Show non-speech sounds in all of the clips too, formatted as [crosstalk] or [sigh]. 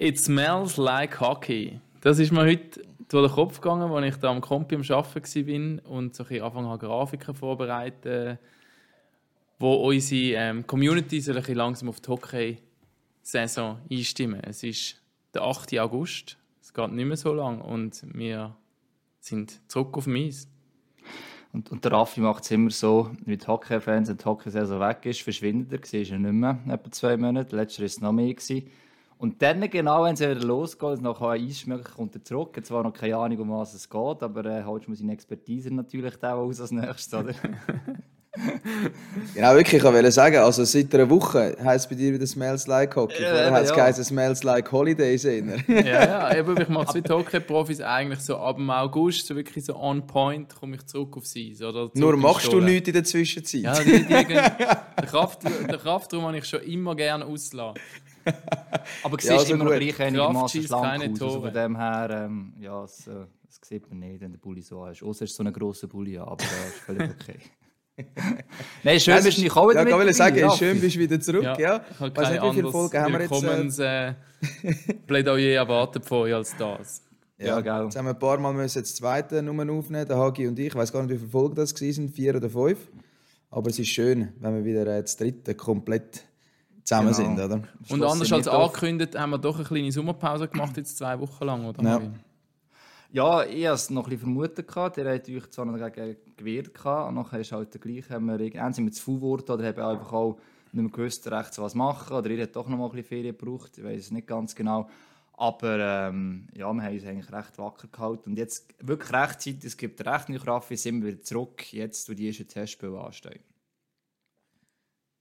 It smells like hockey. Das ist mir heute durch den Kopf gegangen, als ich da am Kompi am Arbeiten war und so ein angefangen habe, Grafiken vorzubereiten, wo unsere ähm, Community so ein langsam auf die Hockey-Saison einstimmen. Es ist der 8. August, es geht nicht mehr so lang und wir sind zurück auf Eis. Und, und der Raffi macht es immer so, wie die Hockey-Fans, wenn die Hockey-Saison weg ist, verschwindet er. Siehst er nicht mehr, etwa zwei Monate. Letztes war es noch mehr. Und dann, genau wenn es wieder losgeht, nach einem Eisschmeck kommt er zurück. Jetzt zwar noch keine Ahnung, um was es geht, aber äh, holst du seine Expertise natürlich da aus als nächstes, oder? [laughs] genau, wirklich, ich wollte sagen, also seit einer Woche heisst es bei dir wieder Smells Like Hockey. Ja, oder heisst es ja. Smells Like Holidays eher? [laughs] ja, ja, eben, ich mache es wie Hockey-Profis eigentlich so ab dem August, so wirklich so on point, komme ich zurück auf sie. Nur machst du nichts in der Zwischenzeit? Ja, die, die, die, der, Kraft, der Kraftraum habe ich schon immer gerne auslassen. [laughs] Aber du siehst ja, also immer noch gleich einigermaßen schlank aus. Also von dem her, ähm, ja, das, äh, das sieht man nicht, wenn der Bulli so ist. Außer es ist so ein grosser Bulli, aber das ist völlig okay. [laughs] Nein, schön bist du nicht auch wieder ja, mit sagen, ja, schön bist du wieder zurück. Ja, ja. Ich weiß nicht, wie viele Folgen haben wir jetzt? Äh, [laughs] Plädoyer erwartet von euch als das. Ja, ja Jetzt haben wir ein paar Mal müssen das zweite Nummer aufnehmen, der Hagi und ich. Ich weiß gar nicht, wie viele Folgen das waren, vier oder fünf. Aber es ist schön, wenn wir wieder äh, das dritte komplett zusammen genau. sind, oder? Und anders als angekündigt, haben wir doch eine kleine Sommerpause gemacht, jetzt zwei Wochen lang, oder? Ja. Ja, ich hatte es noch ein bisschen vermutet. Der hat euch zwar noch dagegen gewehrt, und nachher ist halt der gleiche, haben wir, entweder sind wir zu viel geworden oder haben einfach auch nicht mehr gewusst, rechts was machen. Oder ihr habt doch noch mal ein bisschen Ferien gebraucht, ich weiß es nicht ganz genau. Aber ähm, ja, wir haben uns eigentlich recht wacker gehalten. Und jetzt wirklich rechtzeitig, es gibt recht nicht Raffi, sind wir wieder zurück, jetzt, wo die ersten Testspiele anstehen.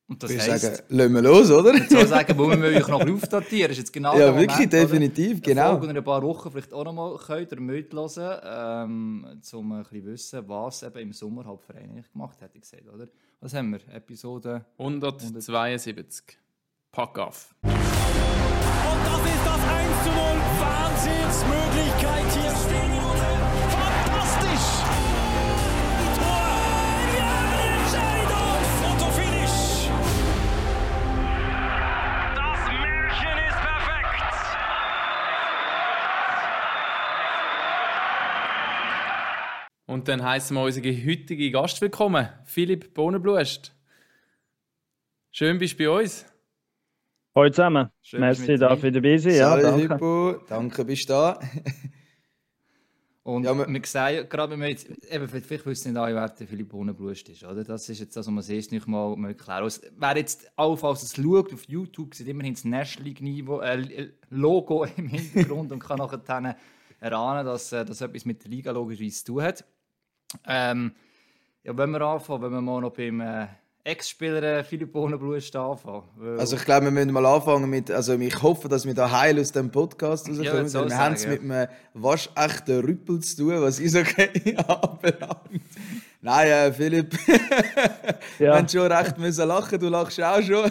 Und das heisst, sagen, lassen wir los, oder? So sagen, wo wir euch noch aufdatieren. ist jetzt genau Ja, wirklich, Moment, definitiv, oder? genau. in ein paar Wochen vielleicht auch noch mal könnt ihr hören, ähm, um ein bisschen wissen, was eben im Sommer halt Verein gemacht hat, gesagt, oder? Was haben wir? Episode 172. Pack auf. Und das ist das 1 zu 0. Wahnsinnsmöglichkeit hier. Und dann heißen wir unsere heutige Gast willkommen, Philipp Bohnenblust. Schön bist du bei uns. Hallo zusammen. Schön, Merci, darf ich dabei sein. Ja, danke. Hippo. Danke, bist du da. Und ja, wir, wir sehen gerade, wenn wir jetzt, eben, vielleicht wissen nicht alle, wer der Philipp Bohnenblust ist, oder? Das ist jetzt das, was man sieht, nicht mal, mal klar. Also, wer jetzt allenfalls es schaut auf YouTube, sieht immerhin das National League äh, Logo [laughs] im Hintergrund und kann nachher erahnen, dass äh, das etwas mit der Liga logischerweise zu tun hat. Ähm, ja, wenn wir anfangen, wenn wir mal noch beim äh, Ex-Spieler äh, Philipp Bohnenblust anfangen. Also ich glaube, wir müssen mal anfangen mit, also ich hoffe, dass wir da heil aus dem Podcast rauskommen. Ja, wir haben es ja. mit einem waschechten Rüppel zu tun, was [laughs] ist okay anbelangt. Nein, äh, Philipp, [laughs] ja. wir haben schon recht müssen lachen, du lachst auch schon.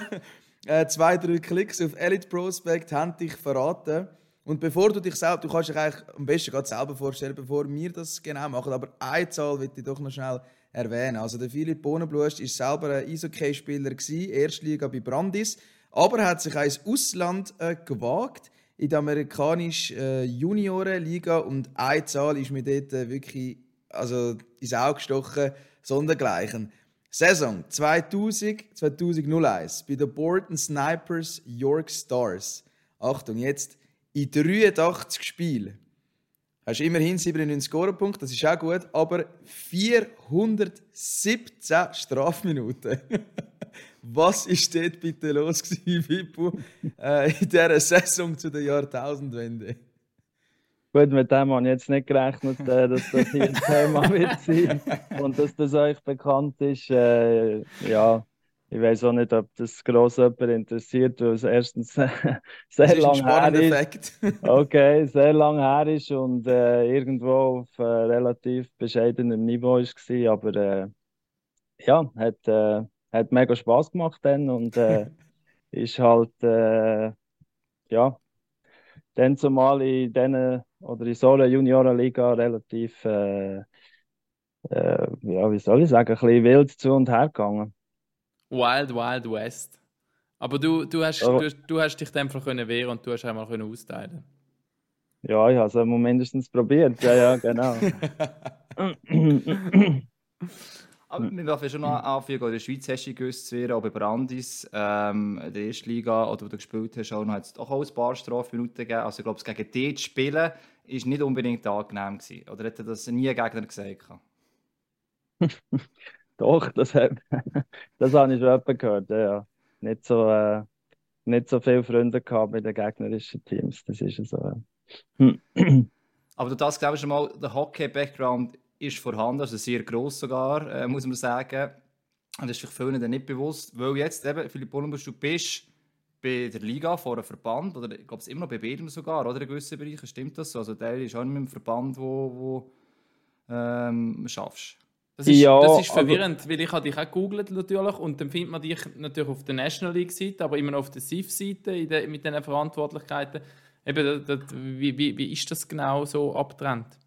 Äh, zwei, drei Klicks auf Elite Prospect haben dich verraten. Und bevor du dich selbst, du kannst dich eigentlich am besten gerade selber vorstellen, bevor wir das genau machen, aber eine Zahl will ich doch noch schnell erwähnen. Also der Philipp Bohnenblust war selber ein Eishockey-Spieler, Erstliga bei Brandis, aber er hat sich ins Ausland äh, gewagt, in der amerikanischen äh, Juniorenliga und eine Zahl ist mir dort äh, wirklich also ins Auge gestochen, sondergleichen. Saison 2000, 2001 bei den Borton Snipers York Stars. Achtung, jetzt in 83 Spielen hast du immerhin 97 Scorepunkte, das ist auch gut, aber 417 Strafminuten. [laughs] Was ist dort bitte los gewesen, äh, in dieser Saison zu der Jahrtausendwende? Gut, mit dem habe ich jetzt nicht gerechnet, äh, dass das hier ein Thema wird sein und dass das euch bekannt ist. Äh, ja, ich weiß auch nicht, ob das gross jemand interessiert, weil es erstens [laughs] sehr lange her ist. Effekt. [laughs] okay, sehr lange her ist und äh, irgendwo auf äh, relativ bescheidenem Niveau war. Aber äh, ja, hat, äh, hat mega Spaß gemacht dann und äh, [laughs] ist halt, äh, ja, dann zumal in diesen oder in so einer Juniorenliga relativ, ja, wie soll ich sagen, ein bisschen wild zu und her gegangen. Wild Wild West. Aber du, du, hast, oh. du, du hast dich einfach können wehren und du hast einmal können austeilen. Ja, ich habe es mindestens probiert. Ja, ja, genau. [laughs] Aber wir dürfen schon noch anfügen, in der Schweiz hast du gewusst, auch bei Brandis, ähm, in der ersten Liga, oder wo du gespielt hast, auch noch, hat es doch auch ein paar Strafminuten gegeben. Also ich glaube, gegen dich zu spielen, war nicht unbedingt angenehm gewesen. Oder hätte das nie ein Gegner gesagt? [laughs] [laughs] doch, das, hat, [laughs] das habe ich schon gehört, ja. Nicht so, äh, nicht so viele Freunde gehabt mit den gegnerischen Teams, das ist so. [clears throat] Aber du das, glaube ich, schon mal, der Hockey-Background ist vorhanden, also sehr gross sogar, äh, muss man sagen. Und das ist vielleicht vielen nicht bewusst, weil jetzt eben, Philipp Ollenbusch, du bist bei der Liga vor einem Verband, oder ich glaube es immer noch bei Bedem sogar, oder in gewissen Bereichen, stimmt das so? Also der ist auch nicht mit einem Verband, wo, wo ähm, schaffst. Das ist, ja, das ist verwirrend, aber... weil ich habe dich auch gegoogelt natürlich und dann findet man dich natürlich auf der National League Seite, aber immer noch auf der SIF Seite mit diesen Verantwortlichkeiten. Eben, das, wie, wie, wie ist das genau so abgetrennt?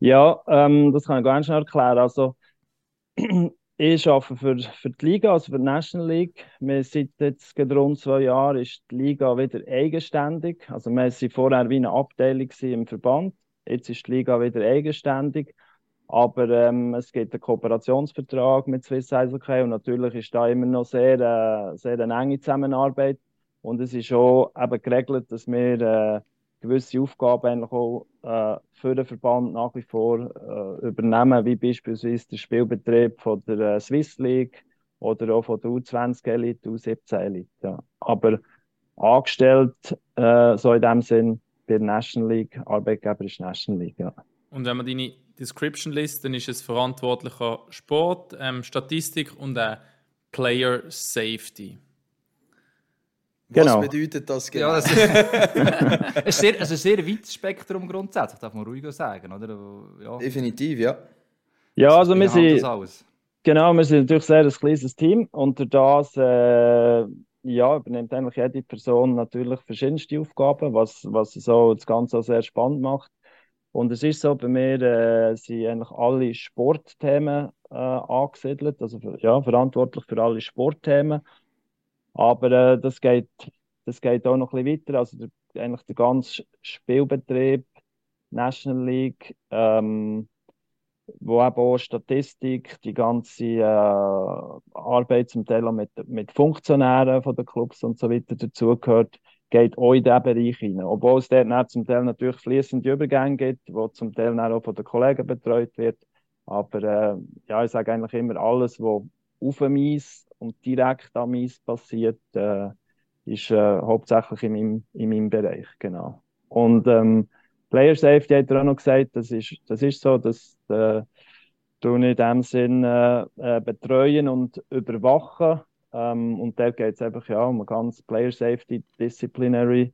Ja, ähm, das kann ich ganz schnell erklären. Also, [clears throat] ich arbeite für, für die Liga, also für die National League. Wir seit jetzt rund zwei Jahren ist die Liga wieder eigenständig. Also wir waren vorher wie eine Abteilung im Verband. Jetzt ist die Liga wieder eigenständig. Aber ähm, es gibt einen Kooperationsvertrag mit Swiss Eishockey und natürlich ist da immer noch sehr, äh, sehr eine enge Zusammenarbeit. Und es ist auch eben geregelt, dass wir äh, gewisse Aufgaben auch äh, für den Verband nach wie vor äh, übernehmen, wie beispielsweise der Spielbetrieb von der äh, Swiss League oder auch von der U20 Elite, U17 Elite. Ja. Aber angestellt, äh, so in dem Sinn, bei der National League, Arbeitgeber ist National League. Ja. Und wenn man deine Description liest, dann ist es verantwortlicher Sport, ähm, Statistik und auch Player Safety. Genau. Was bedeutet das genau? Ja, das ist, [laughs] sehr, also ein sehr weites Spektrum grundsätzlich, darf man ruhig sagen, oder? Ja. Definitiv, ja. Ja, also wir sind, genau, wir sind natürlich sehr ein kleines Team und durch das äh, ja, übernimmt eigentlich jede Person natürlich verschiedenste Aufgaben, was, was so das Ganze auch sehr spannend macht. Und es ist so, bei mir äh, sind eigentlich alle Sportthemen äh, angesiedelt, also für, ja, verantwortlich für alle Sportthemen. Aber äh, das, geht, das geht auch noch ein bisschen weiter. Also der, eigentlich der ganze Spielbetrieb, National League, ähm, wo eben auch Statistik, die ganze äh, Arbeit zum Teil auch mit, mit Funktionären von den Clubs und so weiter dazugehört, geht auch in diesen Bereich hinein. Obwohl es dort zum Teil natürlich fließende Übergänge gibt, wo zum Teil auch von den Kollegen betreut wird. Aber äh, ja, ich sage eigentlich immer, alles, was auf dem Eis und direkt am Eis passiert, äh, ist äh, hauptsächlich in meinem, in meinem Bereich. Genau. Und ähm, Player Safety hat er auch noch gesagt, das ist, das ist so, dass äh, du in dem Sinn äh, äh, betreuen und überwachen. Ähm, und da geht es einfach ja, um einen ganz Player Safety Disciplinary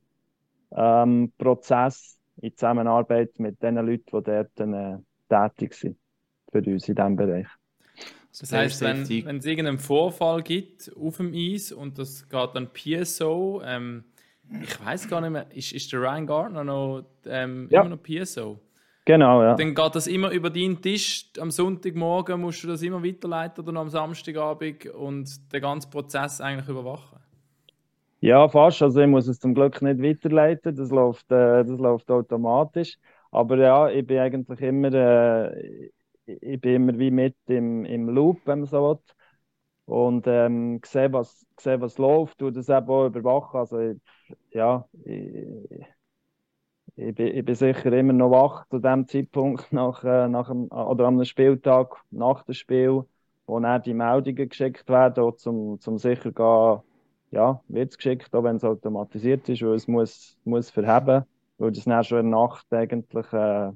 ähm, Prozess in Zusammenarbeit mit den Leuten, die dort äh, tätig sind für uns in diesem Bereich. Das heißt, wenn, wenn es irgendeinen Vorfall gibt auf dem Eis und das geht dann PSO, ähm, ich weiß gar nicht mehr, ist, ist der Ryan Gardner noch, ähm, ja. immer noch PSO? Genau, ja. Dann geht das immer über deinen Tisch. Am Sonntagmorgen musst du das immer weiterleiten oder noch am Samstagabend und den ganzen Prozess eigentlich überwachen. Ja, fast. Also ich muss es zum Glück nicht weiterleiten. Das läuft, äh, das läuft automatisch. Aber ja, ich bin eigentlich immer, äh, ich bin immer wie mit im, im Loop, wenn man so will. Und ähm, sehe, was, sehe, was läuft, und das eben auch überwachen. Also, ich, ja, ich, ich, bin, ich bin sicher immer noch wach zu dem Zeitpunkt nach, äh, nach dem, oder am Spieltag, nach dem Spiel, wo dann die Meldungen geschickt werden, zum, zum sicher gehen, ja, wird es geschickt, auch wenn es automatisiert ist, weil es muss, muss verheben, weil das dann schon in der Nacht eigentlich äh,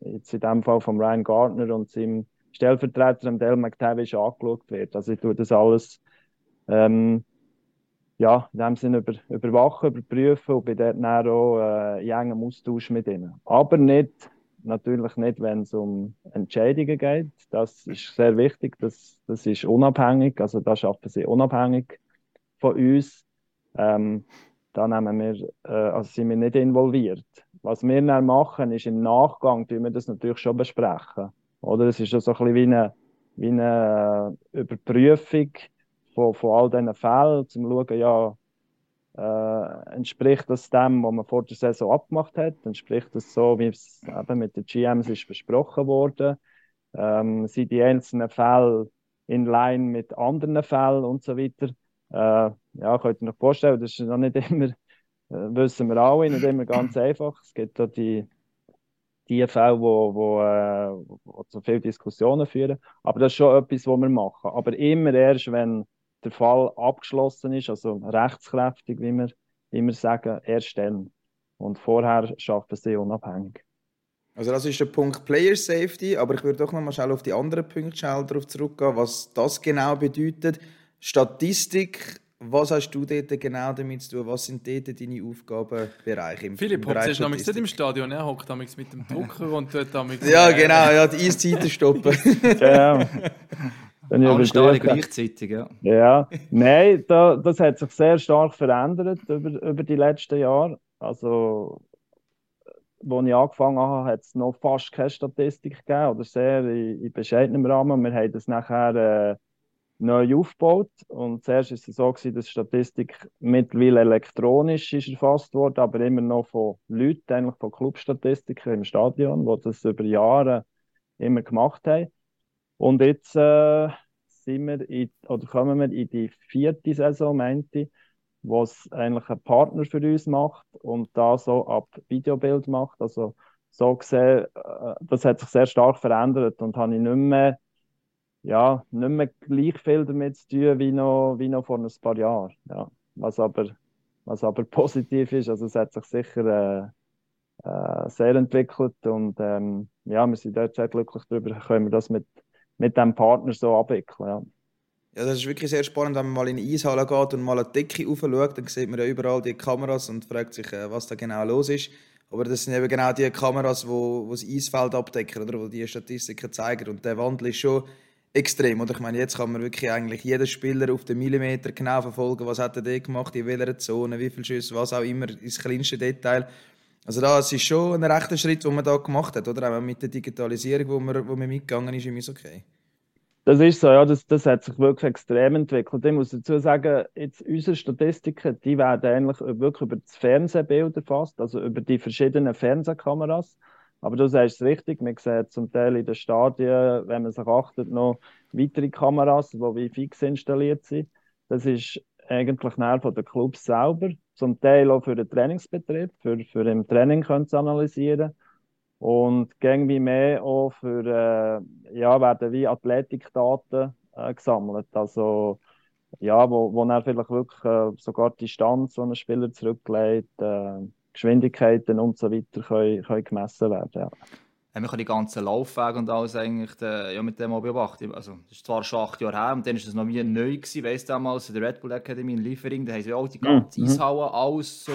jetzt in dem Fall von Ryan Gardner und seinem Stellvertreter, Dale McTavish, angeschaut wird. Also ich tue das alles ähm, ja, in dem Sinne über, überwachen, überprüfen und bin dort dann auch äh, in engem Austausch mit ihnen. Aber nicht, natürlich nicht, wenn es um Entscheidungen geht. Das ist sehr wichtig, das, das ist unabhängig, also da schaffen sie unabhängig von uns. Ähm, da nehmen wir, äh, also sind wir nicht involviert. Was wir dann machen, ist im Nachgang, tun wir das natürlich schon besprechen. Oder es ist so ein bisschen wie eine, wie eine äh, Überprüfung von, von all diesen Fällen, um zu schauen, ja, äh, entspricht das dem, was man vor der Saison abgemacht hat? Entspricht das so, wie es eben mit den GMs ist besprochen wurde? Ähm, sind die einzelnen Fälle in line mit anderen Fällen und so weiter? Äh, ja, könnt ihr euch vorstellen, das ist noch nicht [laughs] immer, äh, wissen wir alle, nicht immer ganz einfach. Es gibt da die, die Fälle, wo, wo, äh, wo zu viel Diskussionen führen. Aber das ist schon etwas, was wir machen. Aber immer erst, wenn der Fall abgeschlossen ist, also rechtskräftig, wie wir immer sagen, erst dann. Und vorher schaffen sie unabhängig. Also das ist der Punkt Player Safety, aber ich würde doch noch mal schnell auf die anderen Punkte darauf zurückgehen, was das genau bedeutet. Statistik, was hast du dort genau damit zu tun? Was sind dort deine Aufgabenbereiche? Im, Philipp hockt ist nämlich nicht im Stadion, er hockt mit dem Drucker und dort Ja, genau, ja, die Eiszeiten stoppen. [laughs] genau. Dann Alle Stadien gleichzeitig, ja. Ja, nein, da, das hat sich sehr stark verändert über, über die letzten Jahre. Also, als ich angefangen habe, hat es noch fast keine Statistik gegeben oder sehr in, in bescheidenem Rahmen. Wir haben das nachher äh, neu aufgebaut und zuerst war es so gewesen, dass Statistik mittlerweile elektronisch ist erfasst wurde, aber immer noch von Leuten, eigentlich von Clubstatistikern im Stadion, die das über Jahre immer gemacht haben. Und jetzt äh, sind wir in, oder kommen wir in die vierte Saison, meinte ich, wo es eigentlich ein Partner für uns macht und da so ab Videobild macht. Also so gesehen, äh, das hat sich sehr stark verändert und habe ich nicht mehr, ja, nicht mehr gleich viel damit zu tun wie noch, wie noch vor ein paar Jahren. Ja. Was, aber, was aber [laughs] positiv ist, also es hat sich sicher äh, äh, sehr entwickelt und ähm, ja, wir sind dort sehr glücklich darüber, können wir das mit mit dem Partner so abwickeln. Ja. Ja, das ist wirklich sehr spannend, wenn man mal in die Eishalle geht und mal die Decke schaut, dann sieht man ja überall die Kameras und fragt sich, äh, was da genau los ist. Aber das sind eben genau die Kameras, die wo, wo das Eisfeld abdecken, oder wo die Statistiken zeigen. Und der Wandel ist schon extrem. Oder ich meine, jetzt kann man wirklich eigentlich jeden Spieler auf den Millimeter genau verfolgen, was hat er gemacht, in welcher Zone, wie viele Schüsse, was auch immer, ins kleinste Detail. Also das ist schon ein rechter Schritt, den man da gemacht hat, oder? Auch mit der Digitalisierung, wo man, wo man mitgegangen ist, ist okay. Das ist so, ja, das, das hat sich wirklich extrem entwickelt. Ich muss dazu sagen, jetzt unsere Statistiken, die werden eigentlich wirklich über das Fernsehbild erfasst, also über die verschiedenen Fernsehkameras. Aber du sagst es richtig, man sieht zum Teil in den Stadien, wenn man sich achtet, noch weitere Kameras, die wie fix installiert sind. Das ist eigentlich näher von den Clubs selber zum Teil auch für den Trainingsbetrieb, für, für im Training können zu analysieren. Und irgendwie mehr auch für, äh, ja, werden wie Athletikdaten äh, gesammelt. Also, ja, wo, wo er vielleicht wirklich äh, sogar die Distanz, die ein Spieler zurücklegt, äh, Geschwindigkeiten und so weiter können, können gemessen werden. Ja haben wir die ganzen Laufwege und alles eigentlich äh, ja, mit dem beobachtet. Also, das ist zwar schon acht Jahre her und dann war es noch wie neu gewesen, weiss damals in der Red Bull Academy in Liefering, da haben sie auch die ganze mhm. Eishalle alles so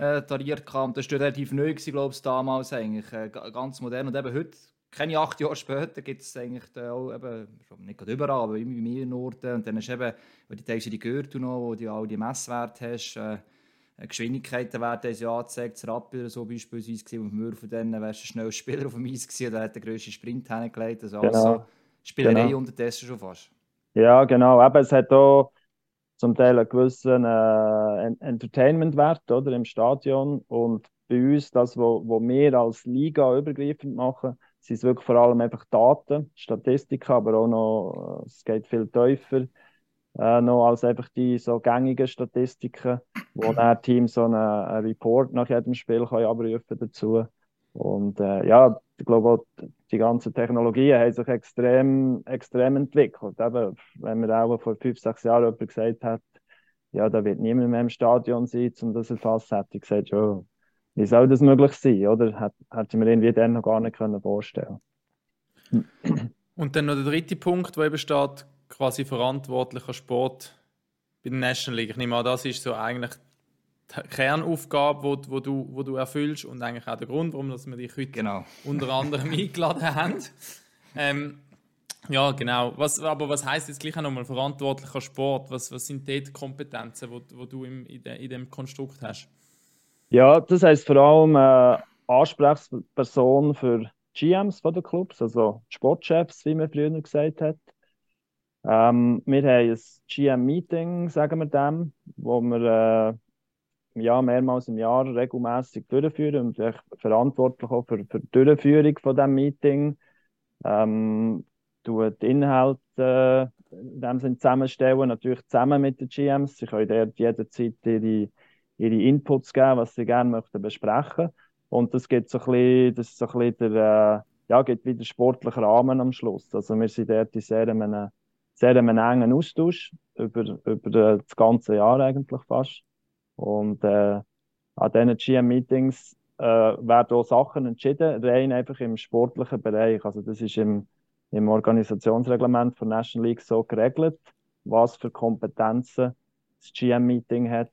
austariert äh, und das war relativ neu glaube ich, damals eigentlich, äh, ganz modern und eben heute, keine acht Jahre später, gibt es eigentlich auch eben, nicht gerade überall, aber immer mehr Orten und dann hast du eben, weil die teilweise die Gürtel noch, wo du all die Messwerte hast, äh, äh, Geschwindigkeiten werden uns ja angezeigt. Das Rapid so beispielsweise auf dem Würfen dann wärst du schnell Spieler auf dem Eis gewesen, der hat den grössten Sprint hingelegt. Also genau. also Spielerei genau. unterdessen schon fast. Ja, genau. Aber es hat auch zum Teil einen gewissen äh, Entertainment-Wert oder, im Stadion. Und bei uns, das, was wir als Liga übergreifend machen, sind es wirklich vor allem einfach Daten, Statistiken, aber auch noch, äh, es geht viel tiefer äh, noch als einfach die so gängigen Statistiken, wo [clears throat] dann Team so einen, einen Report nach jedem Spiel kann abrufen dazu. Und äh, ja, ich glaube auch, die ganzen Technologien haben sich extrem, extrem entwickelt. Eben, wenn man auch vor fünf, sechs Jahren jemand gesagt hat, ja, da wird niemand mehr im Stadion sein, um das zu erfassen, hätte ich gesagt, ja, wie soll das möglich sein, oder? Hätte ich mir irgendwie dann noch gar nicht vorstellen können. Und dann noch der dritte Punkt, wo eben steht, quasi verantwortlicher Sport bei der National League. Ich nehme an, das ist so eigentlich die Kernaufgabe, wo, wo, du, wo du erfüllst und eigentlich auch der Grund, warum wir dich heute genau. unter anderem [laughs] eingeladen haben. Ähm, ja, genau. Was, aber was heißt jetzt gleich auch nochmal verantwortlicher Sport? Was, was sind die Kompetenzen, die wo du im, in, de, in dem Konstrukt hast? Ja, das heißt vor allem äh, Ansprechperson für GMs von den Clubs, also Sportchefs, wie man früher gesagt hat Ähm, wir haben ein GM-Meeting, sagen wir dem, wo wir äh, ja, mehrmals im Jahr regelmäßig durchführen und ich verantwortlich auch für, für die Durchführung von diesem Meeting. Ähm, die Inhalte äh, in dem Sinne zusammenstellen, natürlich zusammen mit den GMs. Sie können dort jederzeit ihre, ihre Inputs geben, was sie gerne möchten besprechen. Und das gibt so ein bisschen, das so ein bisschen der, äh, ja, gibt wieder sportlichen Rahmen am Schluss. Also wir sind dort in sehr einem, sehr einem engen Austausch über, über das ganze Jahr eigentlich fast. Und äh, an diesen GM-Meetings äh, werden auch Sachen entschieden, rein einfach im sportlichen Bereich. Also das ist im, im Organisationsreglement von National League so geregelt, was für Kompetenzen das GM-Meeting hat,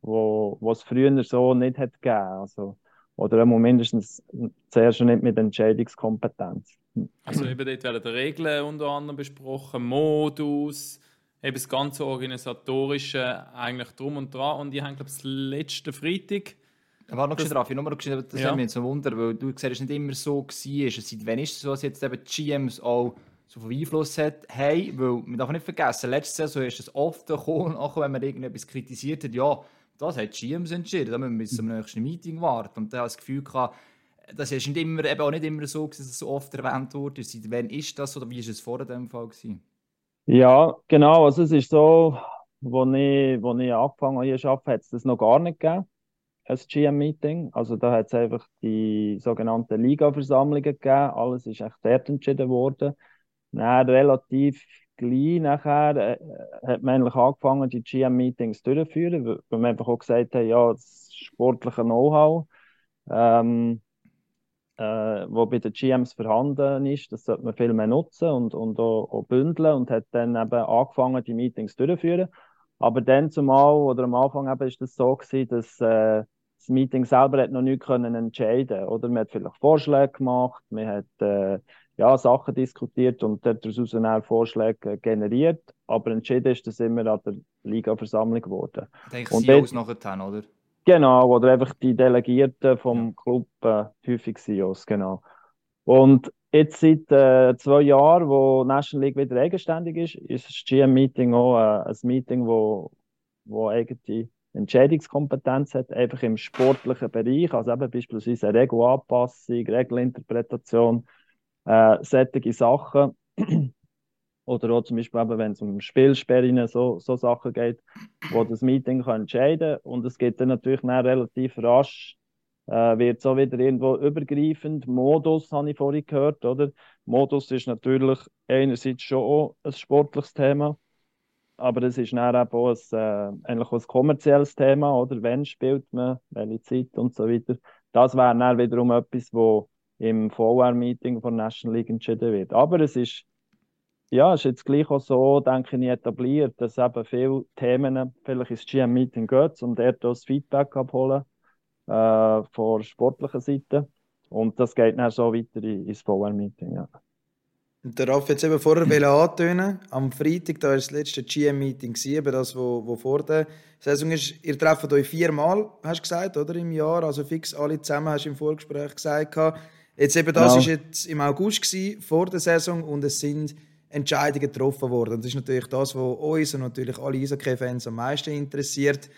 wo, was es früher so nicht hat gegeben. Also, oder mindestens zuerst nicht mit Entscheidungskompetenz. Also eben dort werden Regeln unter anderem besprochen, Modus, eben das ganze Organisatorische eigentlich drum und dran. Und ich habe, glaube ich, das letzte Freitag war noch drauf, ich noch geschrieben, das ja. hat mich so Wunder, weil du gesagt hast, nicht immer so war. Seit wann ist es so, dass jetzt eben die GMs auch so viel Einfluss hat, hey, weil man darf nicht vergessen, letzte Saison ist es oft gekommen, auch wenn man irgendetwas kritisiert hat, ja, das hat die GMs entschieden, da müssen wir bis zum nächsten Meeting warten. Und da habe ich das Gefühl gehabt, das ist nicht immer, eben auch nicht immer so, dass es so oft erwähnt wurde. Seit wann ist das oder wie ist es vor dem Fall gewesen? Ja, genau, also es ist so, wo ich, wo ich angefangen habe hier zu arbeiten, hat es das noch gar nicht gegeben ein GM-Meeting. Also da hat es einfach die sogenannten Liga-Versammlungen gegeben. Alles ist echt dort entschieden worden. Dann relativ gleich nachher äh, hat man eigentlich angefangen, die GM-Meetings durchzuführen, weil man einfach auch gesagt hat, ja, das sportliche Know-how, ähm, äh, wo bei den GMs vorhanden ist, das sollte man viel mehr nutzen und, und auch, auch bündeln und hat dann eben angefangen, die Meetings durchzuführen. Aber dann zumal, oder am Anfang eben ist das so gewesen, dass äh, das Meeting selber hat noch nicht können entscheiden oder man hat vielleicht Vorschläge gemacht, man hat äh, ja, Sachen diskutiert und daraus dann Vorschläge generiert, aber entschieden ist das immer an der Liga-Versammlung geworden. Denke und CEOs nachher, oder? Genau, oder einfach die Delegierten vom. Club, äh, häufig CEOs, genau. Und jetzt seit äh, zwei Jahren, wo National League wieder eigenständig ist, ist das GM-Meeting auch äh, ein Meeting, wo, wo eigentlich Entscheidungskompetenz hat, einfach im sportlichen Bereich, also eben beispielsweise eine Regelanpassung, Regelinterpretation, äh, solche Sachen. Oder auch zum Beispiel, eben, wenn es um Spielsperren, so, so Sachen geht, wo das Meeting kann entscheiden kann. Und es geht dann natürlich dann relativ rasch, äh, wird so wieder irgendwo übergreifend. Modus habe ich vorhin gehört, oder? Modus ist natürlich einerseits schon auch ein sportliches Thema, aber es ist dann eben auch ein, äh, eigentlich ein kommerzielles Thema, oder? Wann spielt man, welche Zeit und so weiter. Das wäre dann wiederum etwas, wo im VR-Meeting von National League entschieden wird. Aber es ist, ja, ist jetzt gleich auch so, denke ich, etabliert, dass eben viele Themen vielleicht ins GM-Meeting gehen, um dort das Feedback abholen äh, von sportlicher Seite. Und das geht dann so weiter ins VR-Meeting, ja. Und der Raff jetzt eben vorher antönen, am Freitag, da war das letzte GM-Meeting, eben das, wo, wo vor der Saison ist. Ihr trefft euch viermal, hast du gesagt, oder, im Jahr, also fix alle zusammen, hast du im Vorgespräch gesagt. Jetzt eben, das war genau. jetzt im August gewesen, vor der Saison und es sind Entscheidungen getroffen worden. Das ist natürlich das, was uns und natürlich alle Eishockey-Fans am meisten interessiert.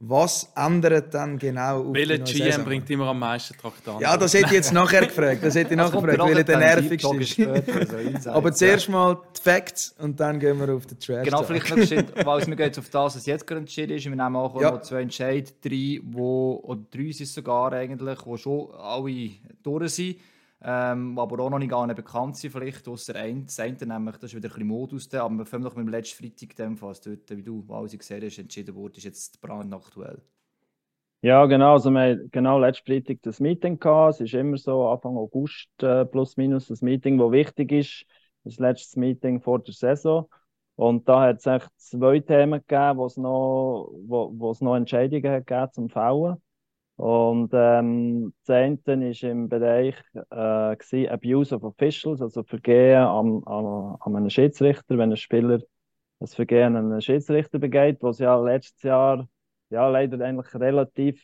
Was ändert dann genau auf Welcher GM Saison? bringt immer am meisten Traktanten? Ja, das hätte ich jetzt nachher [laughs] gefragt. Das hätte ich nachher gefragt, weil er der nervigste ist. [laughs] Aber zuerst mal die Facts und dann gehen wir auf den Trash. Genau, vielleicht noch geschehen, weil wir gehen jetzt auf das, was jetzt gerade entschieden ist. Wir nehmen auch ja. noch zwei Entscheid, drei, wo, oder drei sind sogar eigentlich, die schon alle durch sind ähm, aber auch noch nicht gar nicht bekannt sind, vielleicht außer ein, das nämlich, das ist wieder ein bisschen Modus, aber noch mit dem letzten Freitag, dem, was dort, wie du alles gesehen hast, entschieden wurde, ist jetzt brandaktuell. Ja, genau, also wir haben genau letzten Freitag das Meeting gehabt, es ist immer so Anfang August äh, plus minus das Meeting, das wichtig ist, das letzte Meeting vor der Saison. Und da hat es echt zwei Themen gegeben, wo es noch, wo, wo es noch Entscheidungen hat zum Fällen. Und ähm, das eine war im Bereich äh, gewesen, Abuse of Officials, also Vergehen am, am, an einem Schiedsrichter, wenn ein Spieler ein Vergehen an einen Schiedsrichter begeht, was ja letztes Jahr ja, leider eigentlich relativ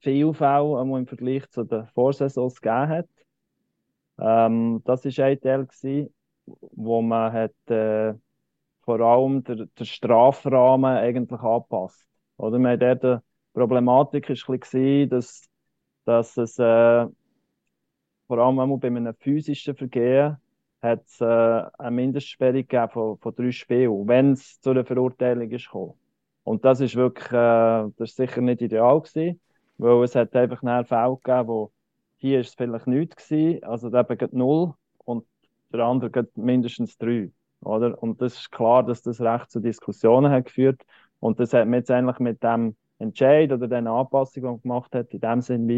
viel Fälle im Vergleich zu den Vorsaisons gegeben hat. Ähm, das war ein Teil, gewesen, wo man hat, äh, vor allem der, der Strafrahmen eigentlich anpasst. Oder? Wir dort die Problematik war ein dass, dass es äh, vor allem bei einem physischen Vergehen hat es äh, eine Mindestsperre von, von drei Spielen, wenn es zu einer Verurteilung ist. Und das ist wirklich, äh, das ist sicher nicht ideal gewesen, weil es hat einfach einen Fälle gegeben, wo hier ist es vielleicht nichts gewesen, also eben null und der andere geht mindestens drei, oder? Und das ist klar, dass das recht zu Diskussionen hat geführt und das hat man jetzt eigentlich mit dem Entscheid oder den Anpassungen, die man gemacht hat, in dem Sinne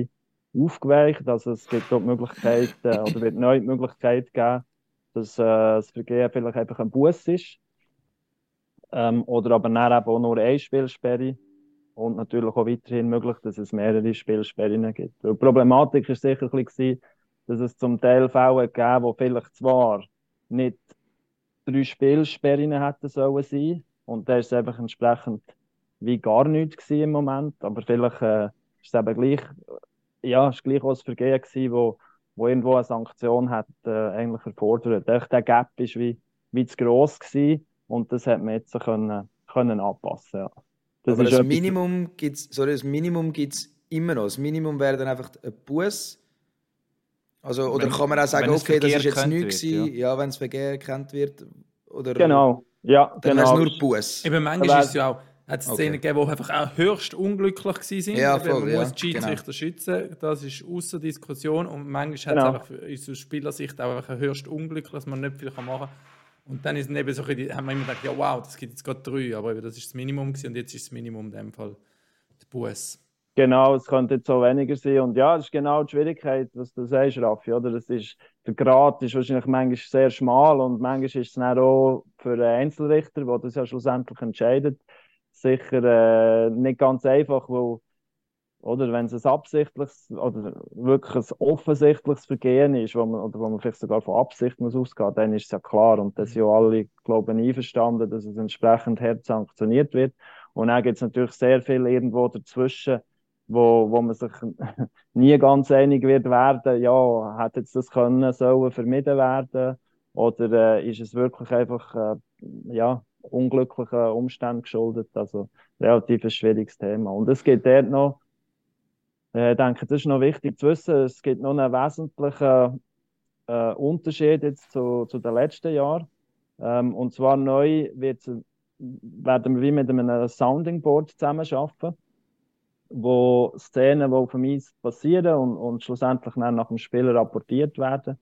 wie aufgeweicht. Also es gibt dort Möglichkeiten [laughs] oder wird neu die Möglichkeit geben, dass äh, das Vergehen vielleicht einfach ein Bus ist. Ähm, oder aber dann eben auch nur eine Spielsperre. Und natürlich auch weiterhin möglich, dass es mehrere Spielsperren gibt. Die Problematik war sicher ein bisschen, dass es zum Teil Fälle gegeben wo vielleicht zwar nicht drei Spielsperren hätten sollen sein und da ist es einfach entsprechend wie gar nichts im Moment, aber vielleicht äh, ist es eben gleich, ja, ist gleich auch ein Vergehen gewesen, wo wo irgendwo eine Sanktion hat äh, eigentlich erfordert. Der Gap ist wie, wie zu gross gewesen und das hat man jetzt so können, können anpassen. Ja. Das Aber das Minimum gibt's, sorry, das Minimum gibt es immer noch. Das Minimum wäre dann einfach ein Bus. Also, oder wenn, kann man auch sagen, okay, das ist jetzt nichts ja. ja, wenn das Vergehen erkannt wird. Oder, genau, ja, dann genau. nur Bus. Eben, manchmal ist es ja auch hat es Szenen okay. gegeben, die einfach auch höchst unglücklich waren. Ja, voll, man ja, muss die Schiedsrichter genau. schützen, das ist außer Diskussion. Und manchmal genau. hat es einfach aus Spielersicht auch einfach höchst unglücklich, dass man nicht viel machen kann. Und dann ist eben so, haben wir immer gedacht, ja wow, das gibt jetzt gerade drei, aber eben, das ist das Minimum gewesen, und jetzt ist das Minimum in dem Fall der Bus. Genau, es könnte jetzt auch weniger sein. Und ja, das ist genau die Schwierigkeit, was du sagst, Raffi. Oder? Das ist, der Grad ist wahrscheinlich manchmal sehr schmal und manchmal ist es dann auch für einen Einzelrichter, der das ja schlussendlich entscheidet, sicher äh, nicht ganz einfach, weil, oder wenn es ein absichtliches oder wirklich ein offensichtliches Vergehen ist, wo man, oder wo man vielleicht sogar von Absicht muss ausgehen, dann ist es ja klar. Und das sind ja alle, glaube ich, einverstanden, dass es entsprechend hart sanktioniert wird. Und dann gibt es natürlich sehr viel irgendwo dazwischen, wo, wo man sich [laughs] nie ganz einig wird werden, ja, hätte jetzt das können, sollen vermieden werden? Oder äh, ist es wirklich einfach, äh, ja, unglücklichen Umständen geschuldet. Also relativ ein schwieriges Thema. Und es gibt dort noch, äh, ich denke, das ist noch wichtig zu wissen, es gibt noch einen wesentlichen äh, Unterschied jetzt zu, zu den letzten Jahren. Ähm, und zwar neu wird, werden wir wie mit einem Sounding Board zusammenarbeiten, wo Szenen, die auf dem passieren und, und schlussendlich dann nach dem Spiel rapportiert werden,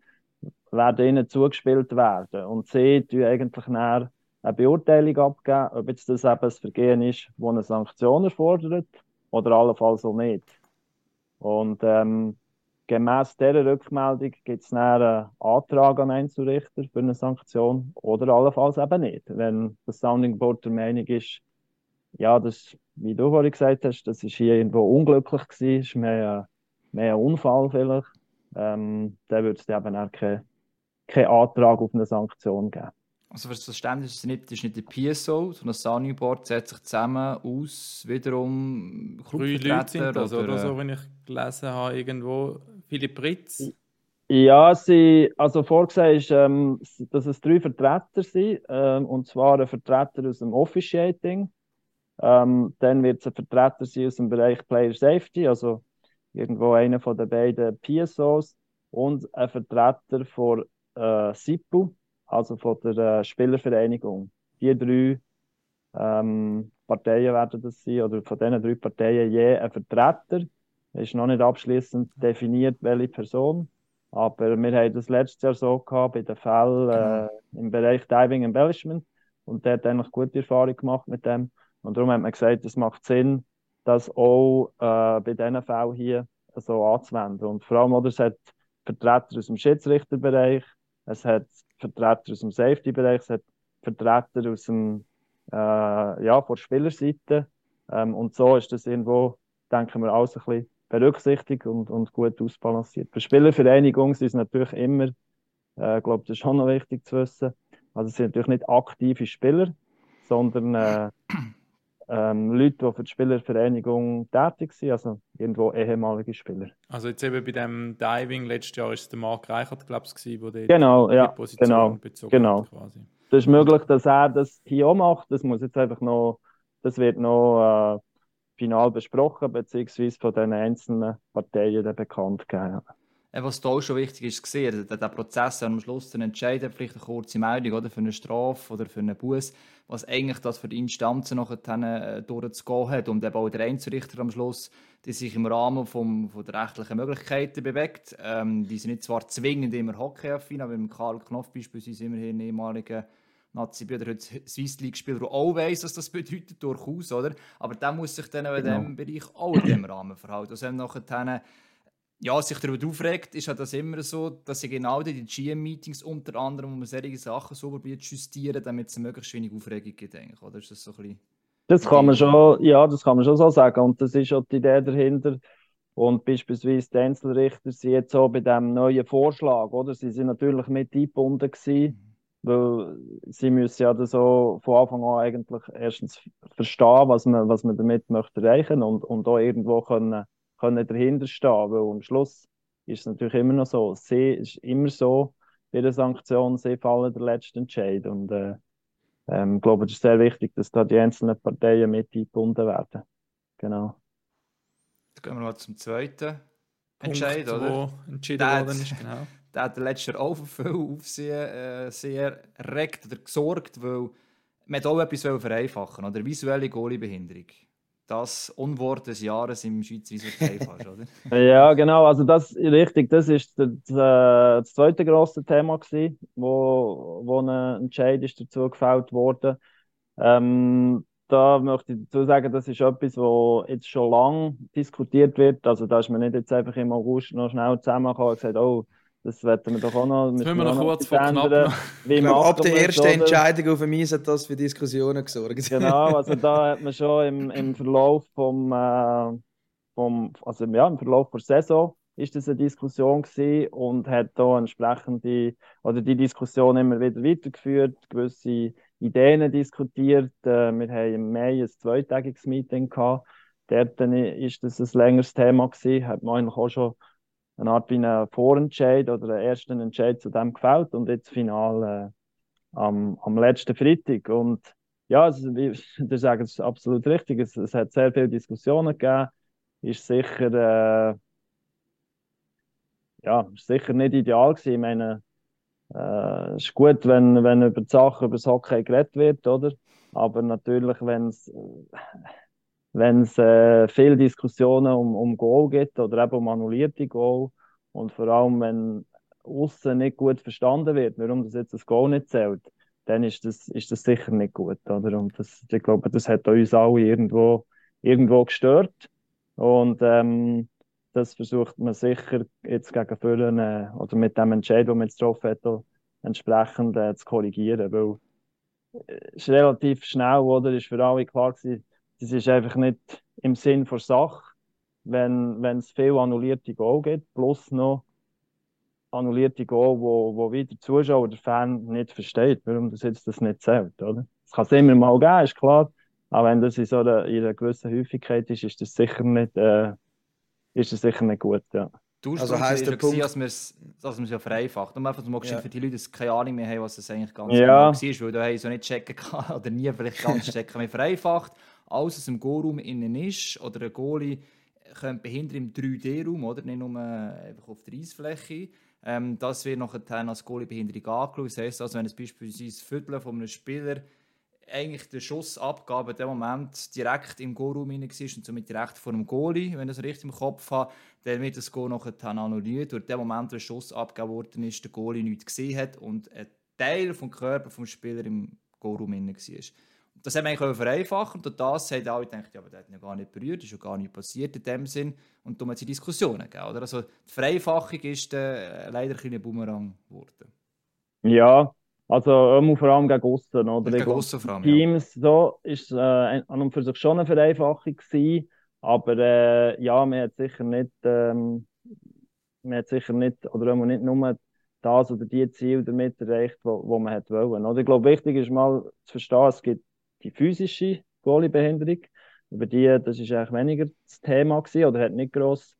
werden ihnen zugespielt werden. Und sie tun eigentlich dann eine Beurteilung abgeben, ob jetzt das eben ein Vergehen ist, das eine Sanktion erfordert oder allenfalls auch nicht. Und ähm, gemäß dieser Rückmeldung gibt es einen Antrag an Einzelrichter für eine Sanktion oder allenfalls eben nicht. Wenn das Sounding Board der Meinung ist, ja, das, wie du vorhin gesagt hast, das ist hier irgendwo unglücklich gewesen, ist mehr, mehr ein Unfall vielleicht, ähm, dann würde es eben auch keinen kein Antrag auf eine Sanktion geben. Also für das Verständnis ist es nicht, ist nicht der PSO, sondern das Sunnyboard setzt sich zusammen aus wiederum Drei Leute sind das, oder, oder so, wenn ich gelesen habe, irgendwo. Philipp Ritz. Ja, sie, also vorgesehen ist, ähm, dass es drei Vertreter sind, ähm, und zwar ein Vertreter aus dem Officiating, ähm, dann wird es ein Vertreter sein aus dem Bereich Player Safety, also irgendwo einer von den beiden PSOs, und ein Vertreter von äh, SIPU, also von der äh, Spielervereinigung. Die drei ähm, Parteien werden das sein, oder von diesen drei Parteien je ein Vertreter. Es ist noch nicht abschließend definiert, welche Person. Aber wir haben das letztes Jahr so gehabt bei den Fällen äh, im Bereich Diving Embellishment. Und der hat eigentlich gute Erfahrung gemacht mit dem. Und darum hat man gesagt, es macht Sinn, das auch äh, bei diesen Fällen hier so anzuwenden. Und vor allem, oder, es hat Vertreter aus dem Schiedsrichterbereich, es hat Vertreter aus dem Safety-Bereich, es hat Vertreter aus dem, äh, ja, von der Spielerseite. Ähm, und so ist das irgendwo, denken wir, alles ein bisschen berücksichtigt und, und gut ausbalanciert. Für Spielervereinigung ist es natürlich immer, äh, ich glaube, das ist schon noch wichtig zu wissen, also es sind natürlich nicht aktive Spieler, sondern äh, [clears throat] ähm, Leute, die für die Spielervereinigung tätig sind, also irgendwo ehemalige Spieler. Also jetzt eben bei dem Diving letztes Jahr ist es der Marc Reichert, glaube ich, der genau, die ja, Position genau, bezogen genau, hat quasi. das ist möglich, dass er das hier auch macht. Das muss jetzt einfach noch, das wird noch äh, final besprochen, beziehungsweise von den einzelnen Parteien bekannt gegeben. Was da auch schon wichtig ist, gesehen, der, der Prozess am Schluss dann entscheidet, vielleicht eine kurze Meldung oder für eine Strafe oder für einen Bus, was eigentlich das für die Instanzen nachher äh, durchzugehen hat und eben auch der Einzelrichter am Schluss, die sich im Rahmen vom, von der rechtlichen Möglichkeiten bewegt. Ähm, die sind nicht zwar zwingend immer Hockey-affin, aber mit Karl Knopf beispielsweise immerhin ehemaliger Nazi-Brüder, heute Swiss League-Spieler, der auch weiss, was das bedeutet, durchaus, oder? Aber der muss sich dann genau. in diesem Bereich auch in diesem Rahmen verhalten. Also nachher ja, sich darüber aufregt, ist halt das immer so, dass sie genau die GM-Meetings unter anderem, wo man solche Sachen sauber justieren, damit es möglichst wenig Aufregung gibt, oder ist das so ein bisschen das kann man schon, ja, das kann man schon so sagen. Und das ist auch die Idee dahinter. Und beispielsweise die Einzelrichter sind jetzt so bei diesem neuen Vorschlag, oder? Sie sind natürlich mit eingebunden gewesen, weil sie müssen ja das so von Anfang an eigentlich erstens verstehen, was man, was man damit möchte erreichen und, und auch irgendwo können können dahinter stehen, weil am Schluss ist es natürlich immer noch so, sie ist immer so, bei der Sanktion, sie fallen der letzte Entscheid und äh, ähm, ich glaube, es ist sehr wichtig, dass da die einzelnen Parteien mit eingebunden werden. Genau. Jetzt gehen wir mal zum zweiten Entscheid, Punkt, oder? Wo entschieden worden ist, genau. [laughs] Der hat letzter auch für viel Aufsehen äh, sehr erregt oder gesorgt, weil man auch etwas vereinfachen oder visuelle Goalie-Behinderung das Unwort des Jahres im Schweizerischen fast, oder? [laughs] ja, genau. Also das richtig. Das ist das, das zweite große Thema gewesen, wo, wo ein Entscheid ist dazu gefällt wurde. Ähm, da möchte ich dazu sagen, das ist etwas, wo jetzt schon lange diskutiert wird. Also da ist man nicht jetzt einfach im August noch schnell zusammengekommen und gesagt, oh, das werden wir doch auch noch. Das müssen wir noch kurz vor knapp Wie glaub, ab der ersten Entscheidung auf dem Eis hat das für Diskussionen gesorgt. [laughs] Genau, also da hat man schon im, im Verlauf vom, äh, vom, also ja, im Verlauf der Saison ist das eine Diskussion gewesen und hat da entsprechend die, oder die Diskussion immer wieder weitergeführt, gewisse Ideen diskutiert. Äh, wir haben im Mai ein zweitägiges Meeting gehabt. Dort ist das ein längeres Thema gewesen, hat man eigentlich auch schon eine Art wie einen Vorentscheid oder einen ersten Entscheid zu dem gefällt und jetzt final äh, am, am letzten Freitag. Und ja, wie [laughs] Sie sagen, es ist absolut richtig. Es, es hat sehr viele Diskussionen gegeben. Ist sicher, äh, ja, ist sicher nicht ideal gewesen. Ich meine, äh, es ist gut, wenn, wenn über die Sachen, über das Hockey geredet wird, oder? Aber natürlich, wenn es wenn es äh, viele Diskussionen um, um Goal gibt oder eben um annullierte Goal und vor allem, wenn außen nicht gut verstanden wird, warum das jetzt das Goal nicht zählt, dann ist das, ist das sicher nicht gut. Oder? Und das, ich glaube, das hat uns alle irgendwo, irgendwo gestört. Und ähm, das versucht man sicher jetzt gegen Füllen äh, oder mit dem Entscheid, den man jetzt getroffen hat, entsprechend äh, zu korrigieren. Weil äh, es ist relativ schnell, oder? Ist für alle klar gewesen, das ist einfach nicht im Sinn der Sache, wenn, wenn es viel annullierte Goal gibt, plus noch annullierte Goal, wo, wo wieder der Zuschauer, der Fan nicht versteht, warum das jetzt das nicht zählt, oder? Das kann es immer mal geben, ist klar, aber wenn das in so einer, in einer gewissen Häufigkeit ist, ist das sicher nicht, äh, ist das sicher nicht gut, ja. Du also heisst der Punkt, dass wir es dass ja vereinfacht. Nur einfach mal ja. für die Leute, die keine Ahnung mehr haben, was das eigentlich ganz ja. genau war, weil da haben so nicht checken kann [laughs] oder nie vielleicht ganz checken. Wir vereinfacht alles, was im Go-Raum innen ist, oder ein Goalie könnte behindern im 3D-Raum, oder? Nicht nur äh, einfach auf der Eisfläche. Ähm, das wird nachher als Goalie-Behinderung angeschaut. Das heisst also, wenn es beispielsweise Viertel von einem Spieler eigentlich der Schussabgabe in dem Moment direkt im Go-Raum war und somit direkt vor dem Goalie, wenn ich es richtig im Kopf habe, dann wird das Go nachher annulliert. Und in dem Moment, wo der Schuss abgegeben worden ist, der Goalie nichts gesehen hat und ein Teil vom Körper des Spielers im Go-Raum war das haben wir eigentlich vereinfachen und das haben alle gedacht, ja, aber der hat ihn gar nicht berührt, ist ja gar nicht passiert in dem Sinn und darum hat es Diskussionen gegeben, oder? Also die Vereinfachung ist äh, leider ein Boomerang geworden. Ja, also ähm, vor allem gegen Aussen, oder? Gegen Aussen vor allem, Teams, ja. so ist äh, an und für sich schon eine Vereinfachung gewesen, aber äh, ja, man hat sicher nicht, ähm, man hat sicher nicht, oder nicht nur das oder die Ziele damit erreicht, wo, wo man hat wollen. Oder? Ich glaube, wichtig ist mal zu verstehen, es gibt die physische Goalie-Behinderung. Über die, das ist eigentlich weniger das Thema gewesen, oder hat nicht gross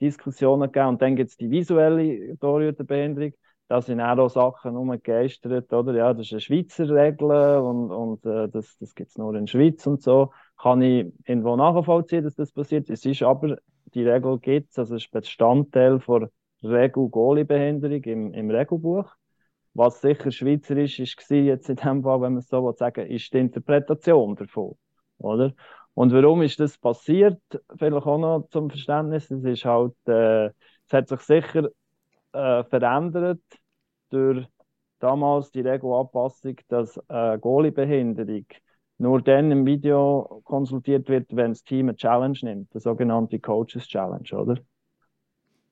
Diskussionen gegeben. Und dann gibt es die visuelle Torhüterbehinderung. da sind auch Sachen umgegeistert, oder? Ja, das ist eine Schweizer Regel und, und äh, das, das gibt es nur in der Schweiz und so. Kann ich irgendwo nachvollziehen, dass das passiert. Es ist aber, die Regel gibt es, also es ist Bestandteil von Regel Goalie-Behinderung im, im Regelbuch. Was sicher schweizerisch ist, war jetzt in dem Fall, wenn man es so sagen will, ist die Interpretation davon, oder? Und warum ist das passiert? Vielleicht auch noch zum Verständnis. Es ist halt, äh, es hat sich sicher äh, verändert durch damals die Regelanpassung, dass äh, Goalie-Behinderung nur dann im Video konsultiert wird, wenn das Team eine Challenge nimmt, die sogenannte Coaches Challenge, oder?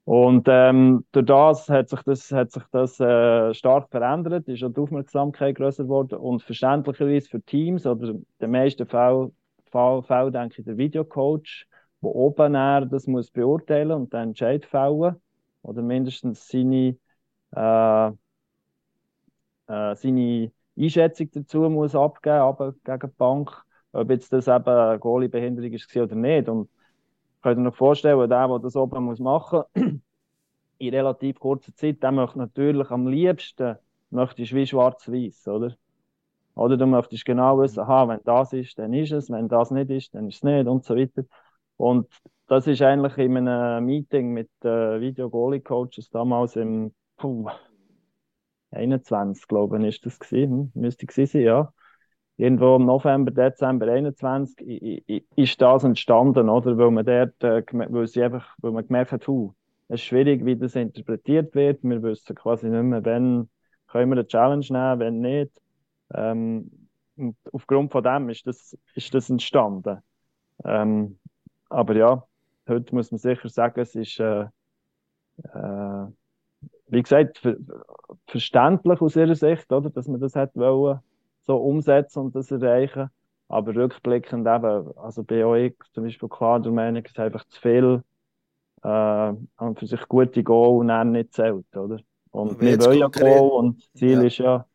Und ähm, durch das hat sich das, hat sich das äh, stark verändert, ist die Aufmerksamkeit größer geworden und verständlicherweise für Teams oder in den meisten Fällen, Fall denke ich, der Videocoach, der oben er das muss beurteilen und dann Entscheid fällen oder mindestens seine, äh, äh, seine Einschätzung dazu muss abgeben, aber gegen die Bank, ob jetzt das eben eine Goalie-Behinderung ist oder nicht. Und könnt ihr euch vorstellen, der, der das oben muss machen muss, [clears throat] in relativ kurzer Zeit, der möchte natürlich am liebsten möchtest wie schwarz-weiß, oder? Oder du möchtest genau wissen, aha, wenn das ist, dann ist es, wenn das nicht ist, dann ist es nicht und so weiter. Und das ist eigentlich in einem Meeting mit äh, Video-Goalie-Coaches damals im puh, 21, glaube ich, ist das gewesen. Hm? Müsste gewesen sein, ja. Irgendwo im November, Dezember 21 ist das entstanden, oder? Weil man dort, äh, weil sie einfach, weil man gemerkt hat, huh, es ist schwierig, wie das interpretiert wird. Wir wissen quasi nicht mehr, wenn können wir eine Challenge nehmen, wenn nicht. Ähm, und aufgrund von dem ist das, ist das entstanden. Ähm, aber ja, heute muss man sicher sagen, es ist, äh, äh, wie gesagt, ver verständlich aus ihrer Sicht, oder, dass man das hat wollen, so umsetzen und das erreichen. Aber rückblickend eben, also bei euch zum Beispiel klar der Meinung, es ist einfach zu viel äh, an für sich gute Goal und dann nicht zählt, oder? Und wir wollen ja Goal und das Ziel ja. ist ja,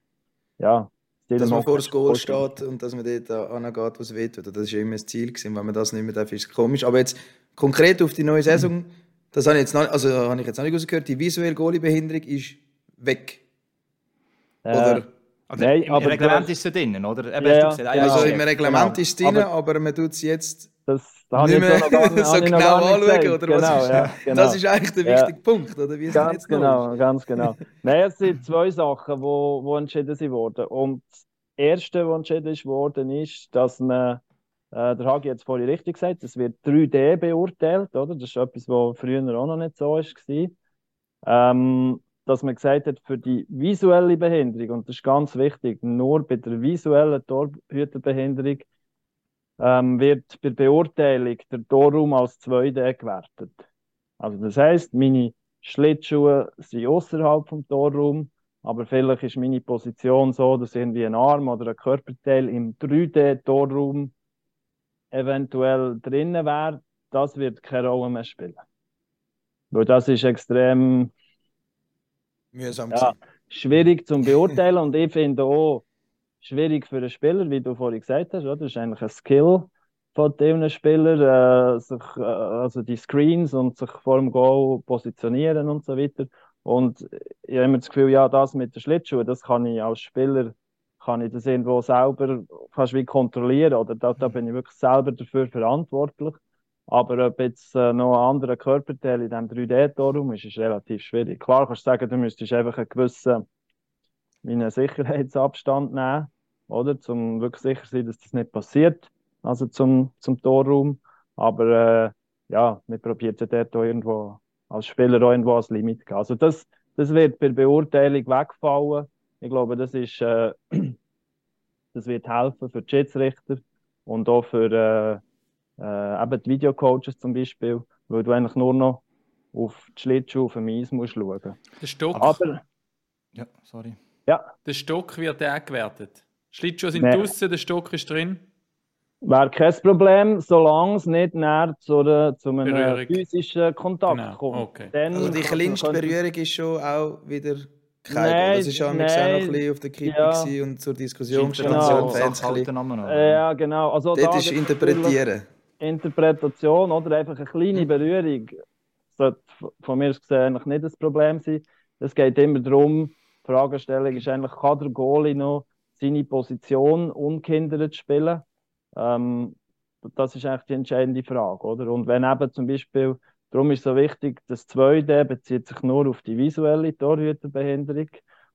ja, dass man vor das Goal steht und dass man dort angeht, was will. Das war ja immer das Ziel. Gewesen. Wenn man das nicht mehr darf, ist es komisch. Aber jetzt konkret auf die neue Saison, das habe ich jetzt noch, also habe ich jetzt noch nicht rausgehört, die visuelle Goalie-Behinderung ist weg. Äh, oder? Also Nein, Im aber Reglement ist sie drin, oder? Ja, ja, also ja, im Reglement genau. ist es drin, aber, aber man tut es jetzt das, das nicht mehr [laughs] so, gar, so genau anschauen, oder genau, was ist, ja, [laughs] genau. Das ist eigentlich der wichtige Punkt, oder? Wie ganz jetzt genau, ganz genau. [laughs] Nein, es sind zwei Sachen, die wo, wo entschieden wurden. Und das Erste, was entschieden worden ist, dass man äh, der Hagi hat es vorhin richtig gesagt, es wird 3D beurteilt, oder? Das ist etwas, was früher auch noch nicht so war. Ähm, dass man gesagt hat, für die visuelle Behinderung, und das ist ganz wichtig, nur bei der visuellen Torhüterbehinderung ähm, wird bei der Beurteilung der Torraum als 2D gewertet. Also das heißt, meine Schlittschuhe sind außerhalb vom Torraum, aber vielleicht ist meine Position so, dass irgendwie ein Arm oder ein Körperteil im 3D-Torraum eventuell drinnen wäre, das wird keine Rolle mehr spielen. Weil das ist extrem mühsam ja, schwierig zu beurteilen und ich finde auch schwierig für einen Spieler, wie du vorhin gesagt hast. Oder? Das ist eigentlich ein Skill von dem Spieler, äh, sich, äh, also die Screens und sich vor dem Goal positionieren und so weiter. Und ich habe immer das Gefühl, ja, das mit den Schlittschuhen, das kann ich als Spieler kann ich das irgendwo selber fast wie kontrollieren oder da, da bin ich wirklich selber dafür verantwortlich. Aber ob jetzt äh, noch ein anderer Körperteil in diesem 3D-Torum ist, ist relativ schwierig. Klar kannst du sagen, du müsstest einfach einen gewissen einen Sicherheitsabstand nehmen, oder? Um wirklich sicher zu sein, dass das nicht passiert, also zum, zum Torraum. Aber äh, ja, wir probieren es dort irgendwo als Spieler auch irgendwo als Limit gehen. Also das, das wird bei der Beurteilung wegfallen ich glaube, das, ist, äh, [clears throat] das wird helfen für die Schiedsrichter und auch für äh, äh, eben die Videocoaches zum Beispiel, weil du eigentlich nur noch auf die Schlittschuhe auf dem Eis musst schauen. Der Stock. Aber, ja, sorry. Ja. Der Stock wird auch gewertet. Schlittschuhe sind nee. draußen, der Stock ist drin. Wäre kein Problem, solange es nicht näher zu, einer, zu einem Berührung. physischen Kontakt genau. kommt. Okay. Dann also die kleinste Berührung ist schon auch wieder kein nein, Das war ja nein, auch noch ein bisschen auf der Kippe ja. und zur Diskussion gestanden. Genau. Fans ja, genau. Also, Dort da ist Interpretieren. Interpretation oder einfach eine kleine Berührung sollte von mir gesehen eigentlich nicht das Problem sein. es geht immer darum, die Fragestellung ist eigentlich, kann der Goalie noch seine Position ungehindert spielen? Ähm, das ist eigentlich die entscheidende Frage, oder? Und wenn eben zum Beispiel, darum ist es so wichtig, das Zweite bezieht sich nur auf die visuelle Torhüterbehinderung.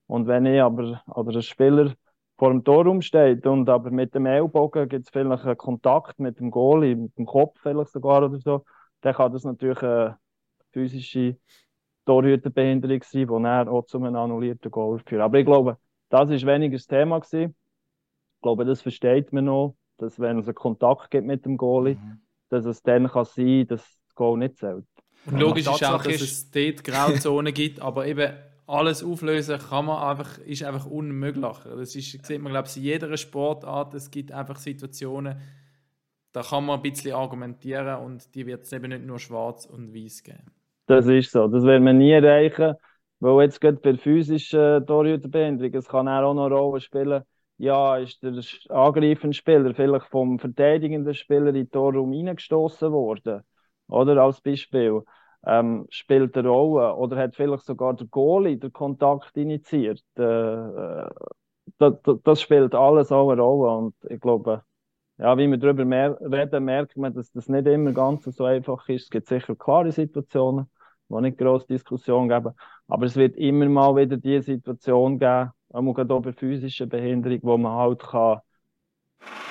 Und wenn ich aber, oder ein Spieler vor dem Tor rumsteht und aber mit dem Ellbogen gibt es vielleicht einen Kontakt mit dem Goalie, mit dem Kopf vielleicht sogar oder so, dann kann das natürlich eine physische Torhüterbehinderung sein, die dann auch zu einem annullierten Goal führt. Aber ich glaube, das ist weniger das Thema gewesen. Ich glaube, das versteht man noch, dass wenn es einen Kontakt gibt mit dem Goalie, mhm. dass es dann kann sein dass das Goal nicht zählt. Und logisch ist auch, dass es dort Grauzonen gibt, aber eben alles auflösen kann man einfach, ist einfach unmöglich. Das ist, sieht man, glaube ich, in jeder Sportart. Es gibt einfach Situationen, da kann man ein bisschen argumentieren und die wird es eben nicht nur schwarz und weiß geben. Das ist so. Das wird man nie erreichen, weil jetzt gerade bei physischen Torhüterbehinderung, es kann auch noch eine Rolle spielen, ja, ist der angreifende Spieler vielleicht vom verteidigenden Spieler in den Torraum reingestoßen worden. Oder als Beispiel ähm, spielt eine Rolle oder hat vielleicht sogar der Goalie den Kontakt initiiert. Äh, äh das, das, spielt alles auch eine Rolle und ich glaube, ja, wie wir darüber mehr reden, merkt man, dass das nicht immer ganz so einfach ist. Es gibt sicher klare Situationen, wo nicht große Diskussion geben, aber es wird immer mal wieder die Situation geben, auch gerade bei physischer Behinderung, wo man halt kann,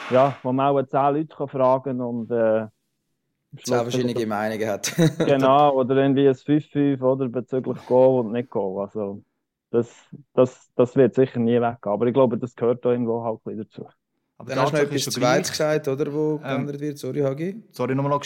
ja, wo man auch zehn Leute kann fragen und äh, Zwei verschiedene Meinungen hat. [laughs] genau, oder irgendwie ein 5-5 oder bezüglich Go und nicht Go. Also, das, das, das wird sicher nie weggehen. Aber ich glaube, das gehört da irgendwo halt dazu. Aber Dann hast du noch etwas Zweites gesagt, oder? Wo ähm, geändert wird. Sorry, Hagi. Sorry, nochmal noch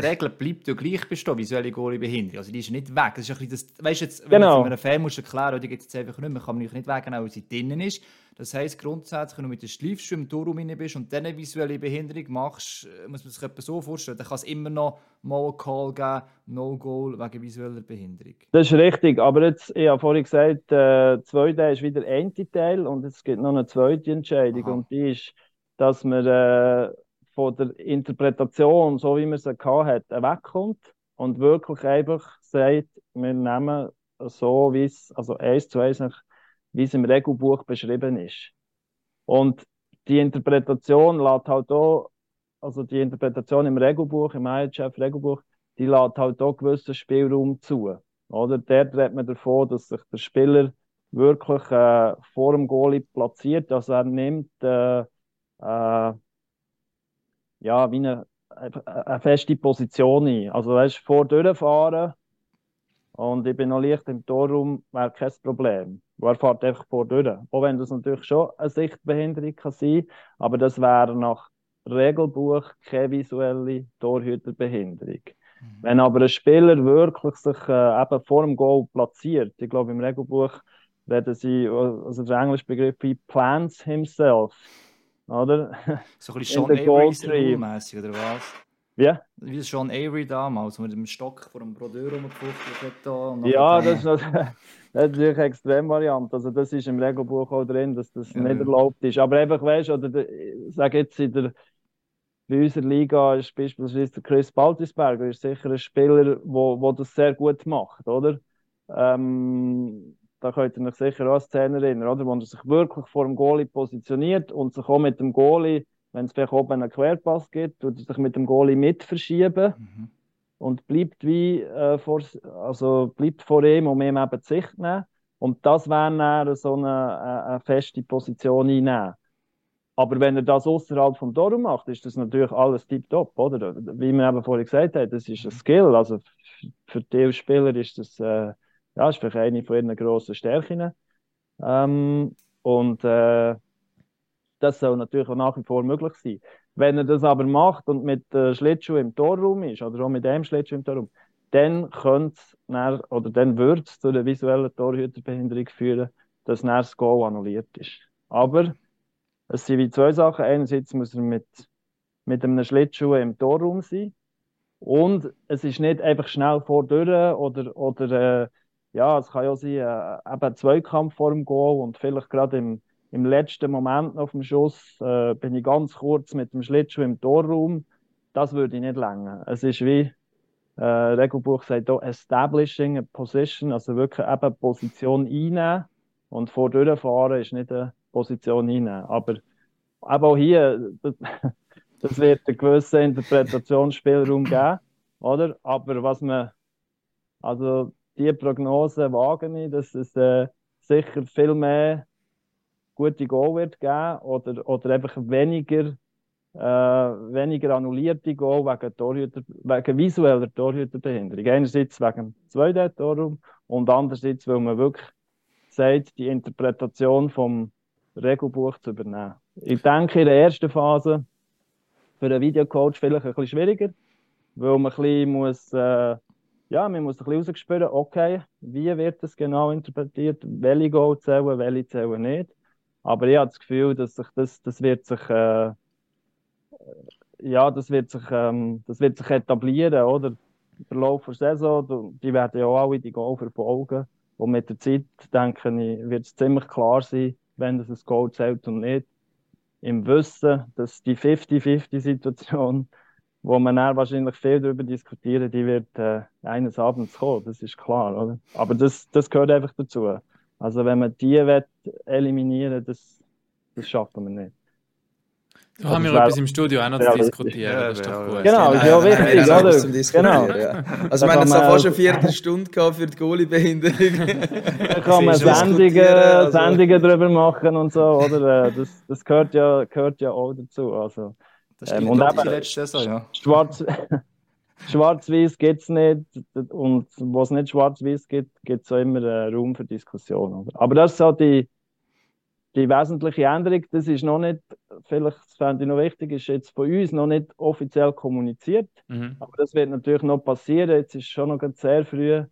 die Regel bleibt ja gleich bestehen, visuelle Goalie-Behinderung. Also die ist nicht weg. Das ist ein bisschen das, weißt jetzt, wenn genau. du einem Fan musst erklären, die gibt es jetzt einfach nicht mehr, kann man nicht wegnehmen, weil sie drinnen ist. Das heisst grundsätzlich, wenn du mit der Schleifschuhe im Torraum rein bist und dann eine visuelle Behinderung machst, äh, muss man sich etwas so vorstellen, dann kann es immer noch mal einen Call geben, No Goal wegen visueller Behinderung. Das ist richtig, aber jetzt, ich habe vorhin gesagt, äh, zweite ist wieder ein Teil und es gibt noch eine zweite Entscheidung Aha. und die ist, dass man äh, von der Interpretation, so wie man sie hat, wegkommt und wirklich einfach sagt, wir nehmen so, wie es, also eins zu eins, wie es im Regelbuch beschrieben ist. Und die Interpretation lässt halt auch, also die Interpretation im Regelbuch, im IHF-Regelbuch, die lässt halt auch gewissen Spielraum zu. Oder dort redet man davon, dass sich der Spieler wirklich äh, vor dem Goalie platziert, dass er nimmt äh, äh, ja, wie eine, eine feste Position ein. Also weißt, vor durchfahren und ich bin noch leicht im Torraum, wäre kein Problem. Er fährt einfach vor durch. Auch wenn das natürlich schon eine Sichtbehinderung kann sein aber das wäre nach Regelbuch keine visuelle Torhüterbehinderung. Mhm. Wenn aber ein Spieler wirklich sich äh, eben vor dem Goal platziert, ich glaube im Regelbuch werden sie, also der englische Begriff wie plants himself, oder? So ein bisschen [laughs] Sean Avery-mäßig, oder was? Wie? Wie Sean Avery damals, mit dem Stock vor dem Brodeur rumgefuchtelt hat. Ja, [laughs] das ist, das, das ist natürlich eine Extremvariante. Also das ist im Regelbuch auch drin, dass das ja, nicht erlaubt ist. Aber einfach, weißt du, oder sage jetzt in der bei unserer Liga ist beispielsweise der Chris Baltisberger ist sicher ein Spieler, der wo, wo das sehr gut macht, oder? Ähm, da könnt ihr euch sicher auch an Szenen erinnern, oder? wo er sich wirklich vor dem Goalie positioniert und sich auch mit dem Goalie, wenn es vielleicht oben einen Querpass gibt, tut er sich mit dem Goalie mit verschieben mhm. und bleibt wie äh, vor, also bleibt vor ihm, um ihm eben die Sicht zu nehmen. Und das wäre dann so eine, eine, eine feste Position einnehmen. Aber wenn er das außerhalb vom Tor macht, ist das natürlich alles tiptop, oder? Wie wir eben vorhin gesagt haben, das ist ein Skill. Also für die Spieler ist das äh, ja, ist vielleicht eine von ihren grossen Stärken. Ähm, und äh, das soll natürlich auch nach wie vor möglich sein. Wenn er das aber macht und mit äh, Schlittschuh im Torraum ist, oder auch mit dem Schlittschuh im Torraum, dann könnte oder dann würde es zu einer visuellen Torhüterbehinderung führen, dass dann das Goal annulliert ist. Aber es sind wie zwei Sachen. Einerseits muss er mit, mit einem Schlittschuh im Torraum sein. Und es ist nicht einfach schnell vor oder, oder äh, ja, es kann ja sein, äh, eben Zweikampf vor dem Goal und vielleicht gerade im, im letzten Moment auf dem Schuss äh, bin ich ganz kurz mit dem Schlittschuh im Torraum. Das würde ich nicht länger. Es ist wie, äh, Regelbuch sagt auch establishing a position, also wirklich eben Position einnehmen und vor durchfahren ist nicht eine Position einnehmen. Aber eben auch hier, das, [laughs] das wird einen gewissen Interpretationsspielraum geben, oder? Aber was man, also die Prognose wage ich, dass es äh, sicher viel mehr gute Goal wird geben oder, oder einfach weniger äh, weniger annullierte Goal wegen, Torhüter, wegen visueller Torhüterbehinderung. Einerseits wegen dem 2D-Torraum und andererseits, weil man wirklich sagt, die Interpretation vom Regelbuch zu übernehmen. Ich denke, in der ersten Phase für einen Videocoach vielleicht ein bisschen schwieriger, weil man ein bisschen muss, äh, ja, man muss ein bisschen rausspüren, okay, wie wird das genau interpretiert, welche Goal zählen, welche zählen nicht. Aber ich habe das Gefühl, dass sich das, das wird sich äh, ja, das wird sich, ähm, das wird sich etablieren, oder? Im Verlauf der Saison, die werden ja auch alle die Goal verfolgen. Und mit der Zeit, denke ich, wird es ziemlich klar sein, wenn das ein Goal zählt und nicht. Im Wissen, dass die 50-50-Situation, wo man dann wahrscheinlich viel darüber diskutieren, die wird äh, eines Abends kommen, das ist klar, oder? Aber das, das gehört einfach dazu. Also wenn man die eliminieren will, das, das schaffen wir nicht. Da haben wir etwas im Studio auch noch zu diskutieren. Ja, das ist doch gut. Genau, ist ja wichtig, ja, oder? Zum genau. Ja. Also, wir haben jetzt fast eine Viertelstunde gehabt für die Goalie-Behinderung. [laughs] Da kann man Sendungen, also. Sendungen darüber machen und so, oder? Das, das gehört, ja, gehört ja auch dazu. Also, das ähm, und eben, letzte Saison, ja. Schwarz, [laughs] Schwarz-Weiß gibt es nicht. Und wo es nicht Schwarz-Weiß gibt, gibt es auch immer äh, Raum für Diskussion. Oder? Aber das ist so die die wesentliche Änderung, das ist noch nicht, vielleicht fände ich noch wichtig, ist jetzt von uns noch nicht offiziell kommuniziert. Mhm. Aber das wird natürlich noch passieren. Jetzt ist es schon noch sehr früh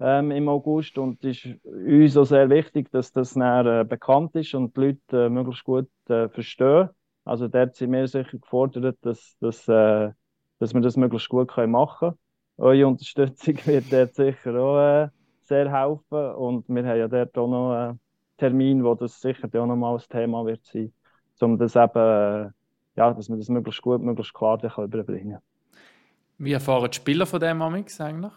ähm, im August und es ist uns auch sehr wichtig, dass das näher äh, bekannt ist und die Leute äh, möglichst gut äh, verstehen. Also dort sind wir sicher gefordert, dass, dass, äh, dass wir das möglichst gut können machen können. Eure Unterstützung [laughs] wird dort sicher auch äh, sehr helfen und wir haben ja dort auch noch äh, Termin, wo das sicher auch nochmal ein Thema wird sein, um das eben, äh, ja, dass man das möglichst gut, möglichst klar überbringen kann. Wie erfahren die Spieler von dem Amix eigentlich?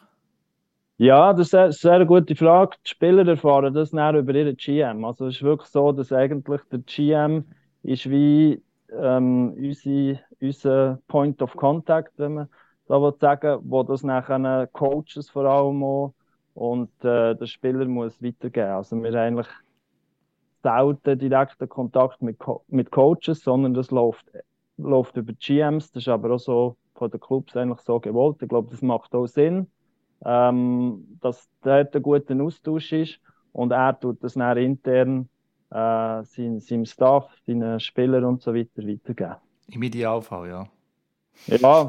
Ja, das ist eine sehr gute Frage. Die Spieler erfahren das näher über ihren GM. Also es ist wirklich so, dass eigentlich der GM ist wie ähm, unsere, unser Point of Contact, wenn man da sagen wo das nachher Coaches vor allem auch und äh, der Spieler muss weitergeben. Also wir eigentlich selten direkten Kontakt mit, Co mit Coaches, sondern das läuft, läuft über GMs. Das ist aber auch so von den Clubs eigentlich so gewollt. Ich glaube, das macht auch Sinn, ähm, dass dort ein guter Austausch ist und er tut das dann intern äh, sein, seinem Staff, seinen Spielern und so weiter weitergeben. Im Idealfall, ja. Ja. [laughs]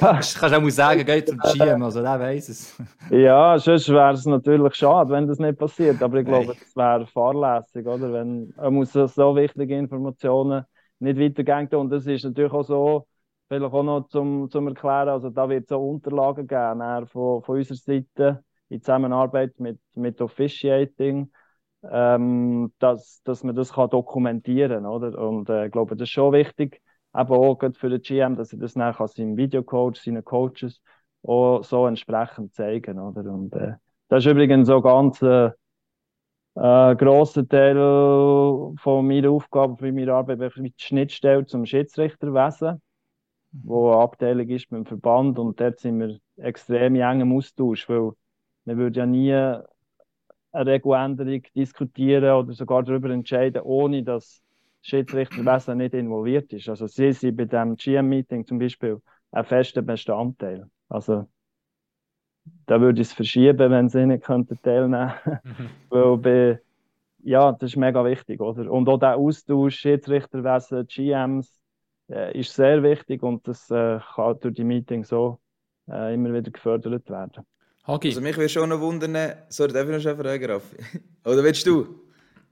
ja. Ich kann auch mal sagen, geht zum GM, also der weiß es. ja, sonst wäre es natürlich schade, wenn das nicht passiert. Aber ich glaube, es wäre fahrlässig, oder? Wenn er muss so wichtige Informationen nicht weitergeben. Und das ist natürlich auch so, vielleicht auch noch zum, zum Erklären, also da wird es auch Unterlagen geben von, von unserer Seite in Zusammenarbeit mit, mit Officiating. Ähm, dass, dass man das kann dokumentieren kann. Oder? Und äh, ich glaube, das ist schon wichtig, aber auch für den GM, dass er das nachher seinem Videocoach, seinen Coaches auch so entsprechend zeigen oder? Und äh, das ist übrigens so ganz äh, äh, grosser Teil von meiner Aufgabe, von meiner Arbeit, mit die Schnittstelle zum Schiedsrichterwesen, mhm. wo eine Abteilung ist mit dem Verband und dort sind wir extrem eng im Austausch, weil man würde ja nie eine Regeländerung diskutieren oder sogar darüber entscheiden, ohne dass Schiedsrichterwesen nicht involviert ist. Also sie sind bei dem GM-Meeting zum Beispiel ein fester Bestandteil. Also da würde ich es verschieben, wenn sie nicht könnten teilnehmen könnten. [laughs] Weil bei, ja, das ist mega wichtig, oder? Und auch der Austausch Schiedsrichterwesen, GMs, äh, ist sehr wichtig und das äh, kann durch die Meetings so äh, immer wieder gefördert werden. Hagi. Also mich würde schon noch wundern, sorry, darf ich noch eine Frage, Raffi? [laughs] Oder willst du?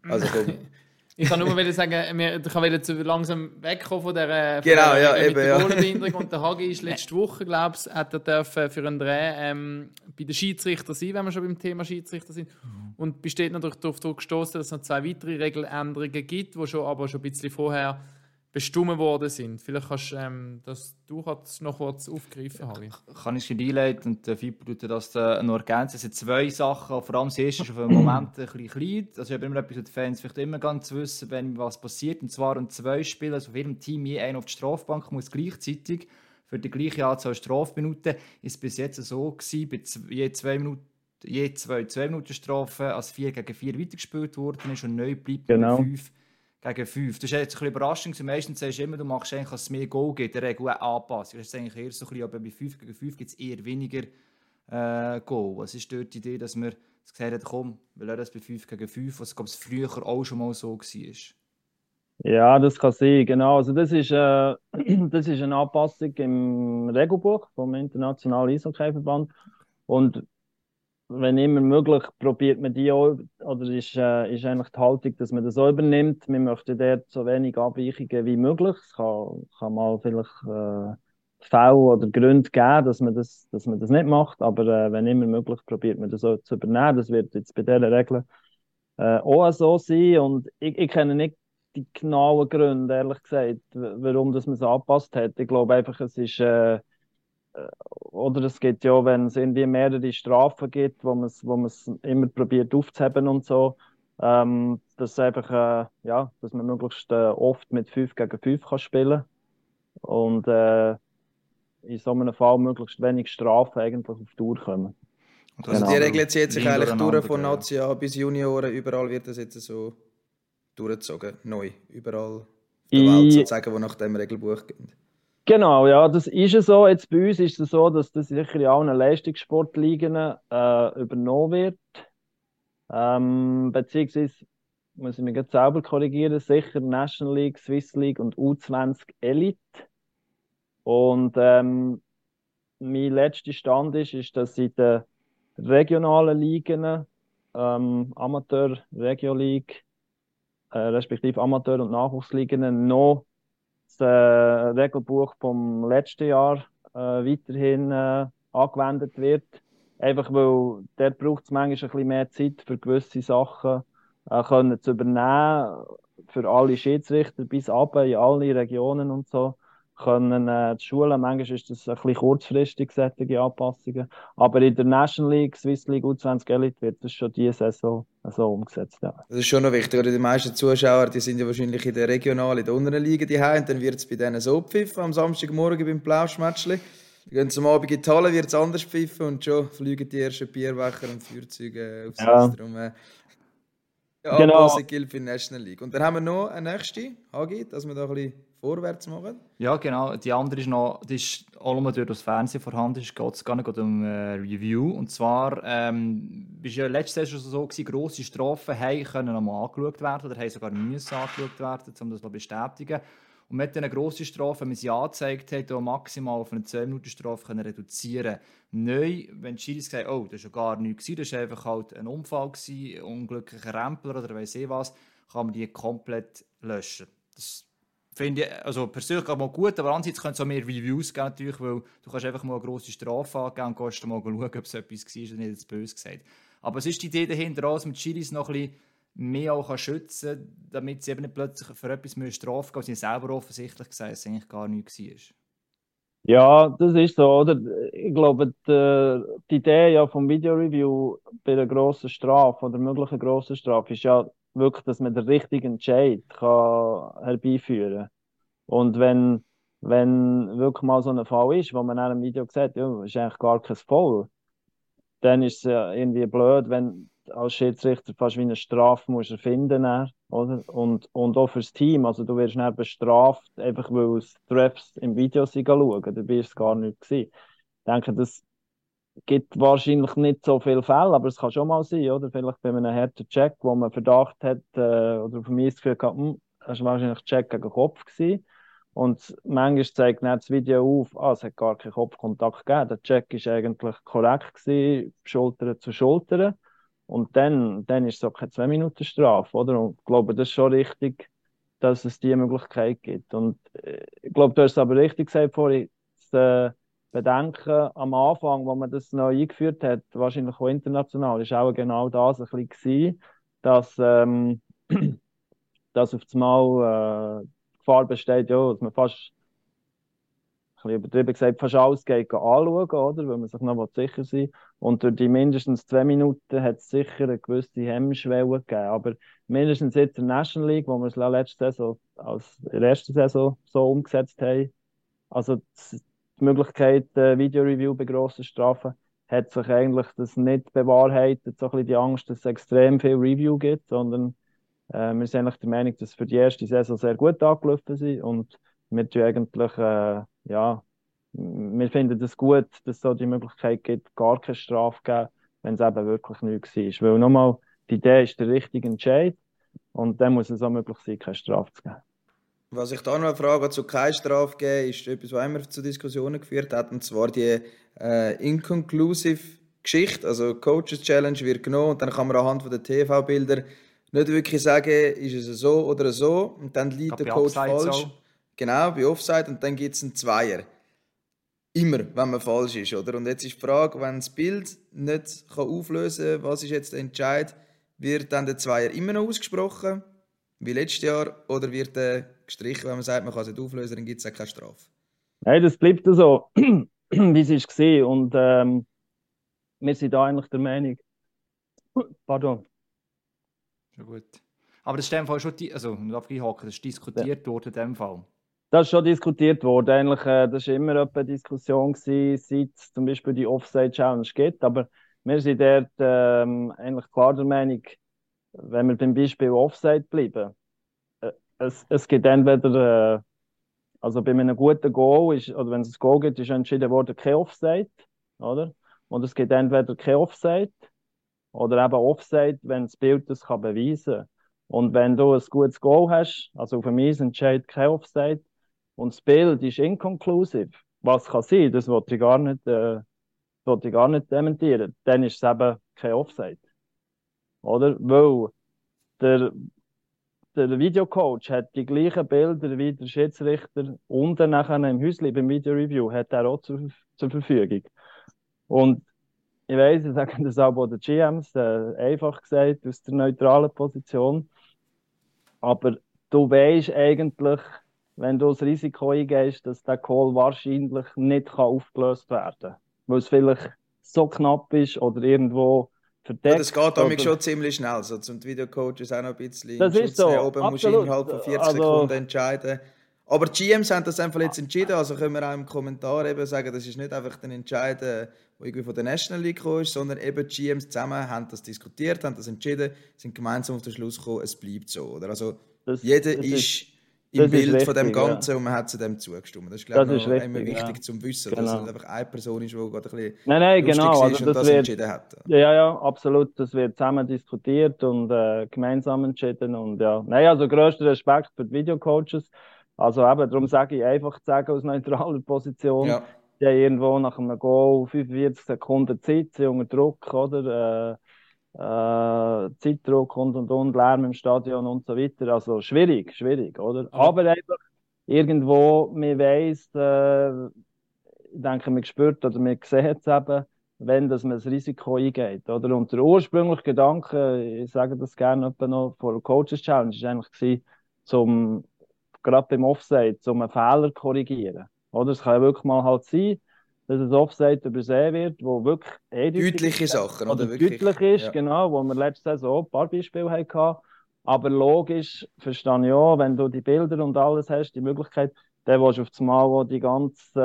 Also komm. [laughs] Ich kann nur sagen, ich wollte zu langsam wegkommen von der, genau, ja, eben, mit der ja. [laughs] Und der Hagi ist letzte Woche, glaube ich, hat er dürfen für einen Dreh ähm, bei den Schiedsrichter sein, wenn wir schon beim Thema Schiedsrichter sind. Und besteht natürlich darauf gestoßen, dass es noch zwei weitere Regeländerungen gibt, die schon, aber schon ein bisschen vorher bestimmt worden sind. Vielleicht kannst ähm, das, du kannst noch kurz aufgreifen, Harry. Kann ich einleiten und der Fippo das äh, noch ergänzen. Es sind zwei Sachen, vor allem das erste ist auf einen Moment ein bisschen klein. Also ich habe immer etwas, was die Fans vielleicht immer ganz wissen, wenn was passiert. Und zwar an zwei Spielen, also auf jedem Team je einer auf die Strafbank muss gleichzeitig für die gleiche Anzahl Strafminuten. Ist bis jetzt so gewesen, bei je zwei Minuten je zwei, zwei Minuten Strafe als 4 gegen 4 weitergespielt worden ist und neu bleibt genau. bei 5 gegen 5. Das ist jetzt ein bisschen überraschend. Meistens sagst du immer, du machst eigentlich, dass es mehr Goal gibt, der Regel anpassen. Das ist eigentlich eher so ein bisschen, aber bei 5 gegen 5 gibt es eher weniger äh, Goal. Was ist dort die Idee, dass wir gesagt haben, komm, wir lassen das bei 5 gegen 5, was glaube früher auch schon mal so war? Ja, das kann sein, genau. Also das ist, äh, [clears throat] das ist eine Anpassung im Regelbuch vom Internationalen Eishockeyverband. Und wenn immer möglich, probiert man die auch, oder ist, äh, ist eigentlich die Haltung, dass man das auch übernimmt. Wir möchten dort so wenig Abweichungen wie möglich. Es kann, kann mal vielleicht äh, Fälle oder Gründe geben, dass man das, dass man das nicht macht, aber äh, wenn immer möglich, probiert man das auch zu übernehmen. Das wird jetzt bei diesen Regeln äh, auch so sein und ich, ich kenne nicht die genauen Gründe, ehrlich gesagt, warum das man es angepasst hat. Ich glaube einfach, es ist äh, oder es gibt ja, wenn es irgendwie mehrere Strafen gibt, wo man es wo immer probiert aufzuheben und so, ähm, dass einfach, äh, ja, dass man möglichst äh, oft mit 5 gegen 5 kann spielen und äh, in so einem Fall möglichst wenig Strafen eigentlich auf die Tour kommen. Also genau. die Regel zieht sich eigentlich durch von Nazi bis Junioren, überall wird das jetzt so durchgezogen, neu, überall auf der Welt sozusagen, wo nach dem Regelbuch geht. Genau, ja, das ist es so. Jetzt bei uns ist es so, dass das sicher in allen Leistungssportligen äh, übernommen wird. Ähm, beziehungsweise muss ich mich jetzt selber korrigieren, sicher National League, Swiss League und U20 Elite. Und ähm, mein letzter Stand ist, ist, dass in den regionalen Ligen, ähm, Amateur, Regio League, äh, respektive Amateur- und Nachwuchsligen noch das äh, Regelbuch vom letzten Jahr äh, weiterhin äh, angewendet wird. Einfach weil dort braucht es manchmal ein bisschen mehr Zeit für gewisse Sachen äh, können zu übernehmen, für alle Schiedsrichter bis ab in alle Regionen und so können äh, die Schulen, manchmal ist das ein bisschen kurzfristig, solche Anpassungen. Aber in der National League, Swiss League U20 Elite wird das schon diese Saison so umgesetzt. Ja. Das ist schon noch wichtig. Oder die meisten Zuschauer die sind ja wahrscheinlich in der regionalen, in der unteren Liga die und dann wird es bei denen so pfiffen am Samstagmorgen beim Plauschmatschli. Die gehen zum Abend in die Halle, wird es anders pfiffen und schon fliegen die ersten Bierbecher und Feuerzeuge aufs ja. Drum, äh, ja, genau. gilt für die National League. Und dann haben wir noch eine nächste, Hagi, dass wir da ein bisschen vorwärts machen. Ja, genau. Die andere ist noch, die ist nur durch das Fernsehen vorhanden, es geht gar nicht um äh, Review. Und zwar ähm, ist ja letztes Jahr schon so gewesen, grosse Strafen haben können nochmal angeschaut werden oder haben sogar müssen angeschaut werden, um das zu bestätigen. Und mit diesen grossen Strafen, man sie angezeigt hat, auch maximal auf eine 10-Minuten-Strafe reduzieren Neu, wenn die Schiris sagen, oh, das war ja gar nichts, das war einfach halt ein Unfall, gewesen, unglücklicher Rempler oder weiß ich was, kann man die komplett löschen. Das finde ich also persönlich mal gut, aber andererseits könnte es auch mehr Reviews geben, natürlich, weil du kannst einfach mal eine grosse Strafe angeben und kannst mal schauen, ob es etwas war oder nicht jetzt böse gesagt. Aber es ist die Idee dahinter, dass man die Chilis noch ein bisschen mehr auch schützen kann, damit sie eben nicht plötzlich für etwas Strafe gehen, weil sie selber offensichtlich gesagt dass es eigentlich gar nichts war. Ja, das ist so, oder? Ich glaube, die, die Idee ja vom Video-Review bei einer grossen Strafe oder möglichen grossen Strafe ist ja, wirklich, dass man den richtigen Entscheid kann herbeiführen Und wenn, wenn wirklich mal so ein Fall ist, wo man in einem Video sieht, ja, ist eigentlich gar kein Foul, dann ist es ja irgendwie blöd, wenn als Schiedsrichter fast wie eine Strafe musst erfinden oder? Und, und auch fürs Team, also du wirst nicht bestraft, einfach weil es Refs im Video schauen, dabei ist es gar nicht gewesen. Ich denke, das gibt wahrscheinlich nicht so viele Fälle, aber es kann schon mal sein, oder? Vielleicht bei einem harten Check, wo man Verdacht hat, äh, oder von mir das Gefühl hat, hm, das war wahrscheinlich Check gegen Kopf gewesen. Und manchmal zeigt dann das Video auf, ah, es hat gar keinen Kopfkontakt gegeben. Der Check ist eigentlich korrekt gewesen, Schulter zu Schulter. Und dann, dann ist es auch keine zwei Minuten Strafe, oder? Und ich glaube, das ist schon richtig, dass es diese Möglichkeit gibt. Und äh, ich glaube, du hast es aber richtig gesagt vorhin, dass, äh, bedenken, am Anfang, wo man das neu eingeführt hat, wahrscheinlich auch international, ist auch genau das ein bisschen gewesen, dass, ähm, [clears throat] dass auf einmal äh, Gefahr besteht, ja, dass man fast, ein übertrieben gesagt, fast alles geht anschauen, oder? Weil man sich noch sicher sein Und durch die mindestens zwei Minuten hat es sicher eine gewisse Hemmschwelle gegeben. Aber mindestens jetzt in der National League, wo wir es letzte Saison, als ersten Saison so umgesetzt haben, also die Möglichkeit, äh, Video-Review bei grossen Strafen, hat sich eigentlich das nicht bewahrheitet, so ein bisschen die Angst, dass es extrem viel Review gibt, sondern äh, wir sind eigentlich der Meinung, dass für die erste Saison sehr gut angelaufen sind und wir eigentlich, äh, ja, wir finden es das gut, dass es so die Möglichkeit gibt, gar keine Strafe zu geben, wenn es eben wirklich nichts war. Weil nochmal, die Idee ist der richtige Entscheid und dann muss es auch möglich sein, keine Strafe zu geben. Was ich da noch frage, zu keine Strafe geben, ist etwas, was immer zu Diskussionen geführt hat, und zwar die äh, Inconclusive Geschichte. Also Coaches Challenge wird genommen und dann kann man anhand der TV-Bilder nicht wirklich sagen, ist es so oder so. Und dann liegt der Coach falsch. So. Genau, bei Offside und dann gibt es einen Zweier. Immer, wenn man falsch ist, oder? Und jetzt ist die Frage, wenn das Bild nicht kann auflösen kann, was ist jetzt der Entscheid, wird dann der Zweier immer noch ausgesprochen, wie letztes Jahr, oder wird der gestrichen, wenn man sagt, man kann es nicht auflösen, dann gibt es auch keine Strafe. Nein, das bleibt so, [clears throat] wie es war. Und ähm, wir sind da eigentlich der Meinung, [clears throat] pardon. Schon gut. Aber das ist in dem Fall schon, also, ich das ist diskutiert ja. worden in dem Fall. Das ist schon diskutiert worden. Eigentlich, äh, das war immer eine Diskussion, gewesen, seit es zum Beispiel die Offside-Challenge gibt. Aber wir sind dort ähm, eigentlich klar der Meinung, wenn wir beim Beispiel Offside bleiben, es, es gibt entweder, äh, also bei einem guten Goal, ist, oder wenn es ein Goal gibt, ist entschieden worden, kein Offside, oder? Und es gibt entweder kein Offside oder eben Offside, wenn das Bild das kann beweisen kann. Und wenn du ein gutes Goal hast, also auf dem Eis entscheidet kein Offside, und das Bild ist inconclusive, was kann sein, das wollte ich gar nicht, äh, ich gar nicht dementieren, dann ist es eben kein Offside. Oder? Weil der der Videocoach hat die gleichen Bilder wie der Schiedsrichter dann nachher im Häusli beim Video-Review hat er auch zur, zur Verfügung. Und ich weiß, ich sage das auch bei den GMs, äh, einfach gesagt, aus der neutralen Position. Aber du weißt eigentlich, wenn du das Risiko eingehst, dass der Call wahrscheinlich nicht aufgelöst werden kann. Weil es vielleicht so knapp ist oder irgendwo verdeckt. Ja, das geht oder... schon ziemlich schnell. So zum Videocoach ist auch noch ein bisschen das ist so. Oben musst du innerhalb von 40 also... Sekunden entscheiden. Aber die GMs haben das einfach jetzt entschieden, also können wir auch im Kommentar eben sagen, das ist nicht einfach ein Entscheid, der irgendwie von der National League gekommen ist, sondern eben die GMs zusammen haben das diskutiert, haben das entschieden, sind gemeinsam auf den Schluss gekommen, es bleibt so. Oder? Also das, jeder das ist, ist im Bild richtig, von dem Ganzen ja. und man hat zu dem zugestimmt. Das ist, glaube ich, immer wichtig ja. zu wissen, genau. dass es einfach eine Person ist, die gerade ein bisschen nein, nein, genau. also das, das wird, entschieden hat. Ja, ja, absolut. Das wird zusammen diskutiert und äh, gemeinsam entschieden. Und, ja. Nein, also größter Respekt für die Videocoaches. Also eben, darum sage ich einfach zu sagen, aus neutraler Position, ja. die haben irgendwo nach einem Goal 45 Sekunden Zeit, sind unter Druck, oder? Äh, äh, Zeitdruck und und und, Lärm im Stadion und so weiter. Also schwierig, schwierig, oder? Aber einfach irgendwo, man weiss, äh, ich denke, man spürt oder man sieht es eben, wenn dass man das Risiko eingeht. Oder? Und der ursprüngliche Gedanke, ich sage das gerne noch, vor der Coaches Challenge, war eigentlich, gewesen, zum, gerade beim Offside, um einen Fehler zu korrigieren. Oder? Es kann ja wirklich mal halt sein, dass ein Offside übersehen wird, wo wirklich deutliche Sachen oder, oder deutlich ist, ja. genau, wo wir letzte Saison ein paar Beispiele hatten. Aber logisch verstehe ich auch, wenn du die Bilder und alles hast, die Möglichkeit, dann willst du auf das Mal auch die ganz äh,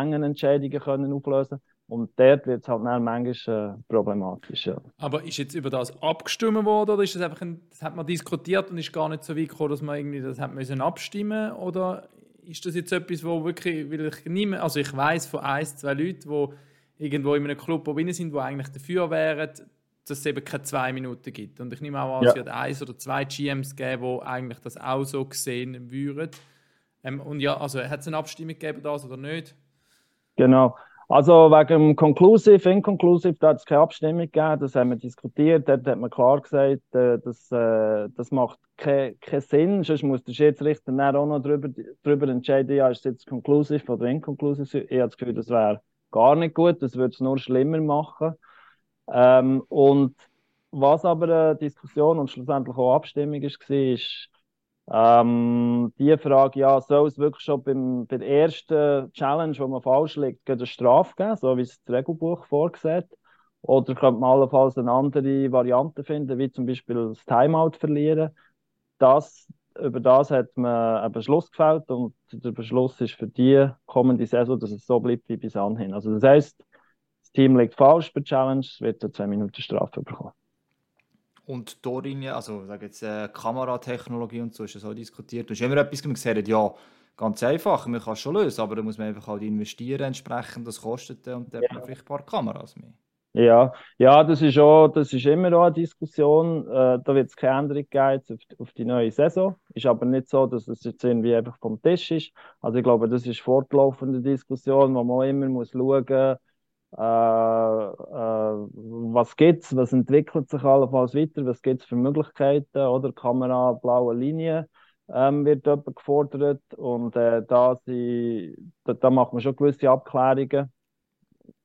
engen Entscheidungen können auflösen und dort wird es halt dann manchmal äh, problematisch. Ja. Aber ist jetzt über das abgestimmt worden oder ist das einfach ein, das hat man diskutiert und ist gar nicht so weit gekommen, dass man irgendwie das hat müssen abstimmen oder ist das jetzt etwas, wo wirklich, weil ich nicht mehr, also ich weiß von ein, zwei Leuten, die irgendwo in einem Club drin sind, die eigentlich dafür wären, dass es eben keine zwei Minuten gibt. Und ich nehme auch an, ja. es wird eins oder zwei GMs geben, die eigentlich das auch so sehen würden. Ähm, und ja, also hat es eine Abstimmung gegeben, das oder nicht? Genau. Also wegen Conclusive, Inconclusive, da hat es keine Abstimmung gegeben, das haben wir diskutiert. Dort hat man klar gesagt, äh, dass, äh, das macht keinen kein Sinn. Sonst muss der Schiedsrichter dann auch noch darüber, darüber entscheiden, ja, ist es jetzt conclusive oder inconclusive. Ich habe das Gefühl, das wäre gar nicht gut, das würde es nur schlimmer machen. Ähm, und was aber eine Diskussion und schlussendlich auch Abstimmung war, ist, Ähm, die Frage, ja, soll es wirklich schon beim, bei der ersten Challenge, wo man falsch liegt, eine Strafe geben, so wie es das Regelbuch vorsieht? Oder könnte man allenfalls eine andere Variante finden, wie zum Beispiel das Timeout verlieren? Das, über das hat man einen Beschluss gefällt und der Beschluss ist für die kommende Saison, dass es so bleibt wie bis anhin. Also das heißt, das Team liegt falsch bei der Challenge, wird eine 2 Minuten Strafe bekommen. Und Dorin, also sag jetzt, äh, Kameratechnologie und so ist ja so diskutiert. Du hast immer etwas gesagt, ja, ganz einfach, man kann es schon lösen, aber da muss man einfach halt investieren entsprechend, das kostet und dann ja. vielleicht ein paar Kameras mehr. Ja, ja das, ist auch, das ist immer auch eine Diskussion. Äh, da wird es keine Änderung geben auf, auf, die neue Saison. Ist aber nicht so, dass es jetzt irgendwie einfach vom Tisch ist. Also ich glaube, das ist fortlaufende Diskussion, wo man immer muss schauen muss, äh, äh, was gibt es, was entwickelt sich allenfalls weiter, was gibt es für Möglichkeiten, oder Kamera, blaue Linie ähm, wird dort gefordert und äh, da, sie, da, da macht man schon gewisse Abklärungen.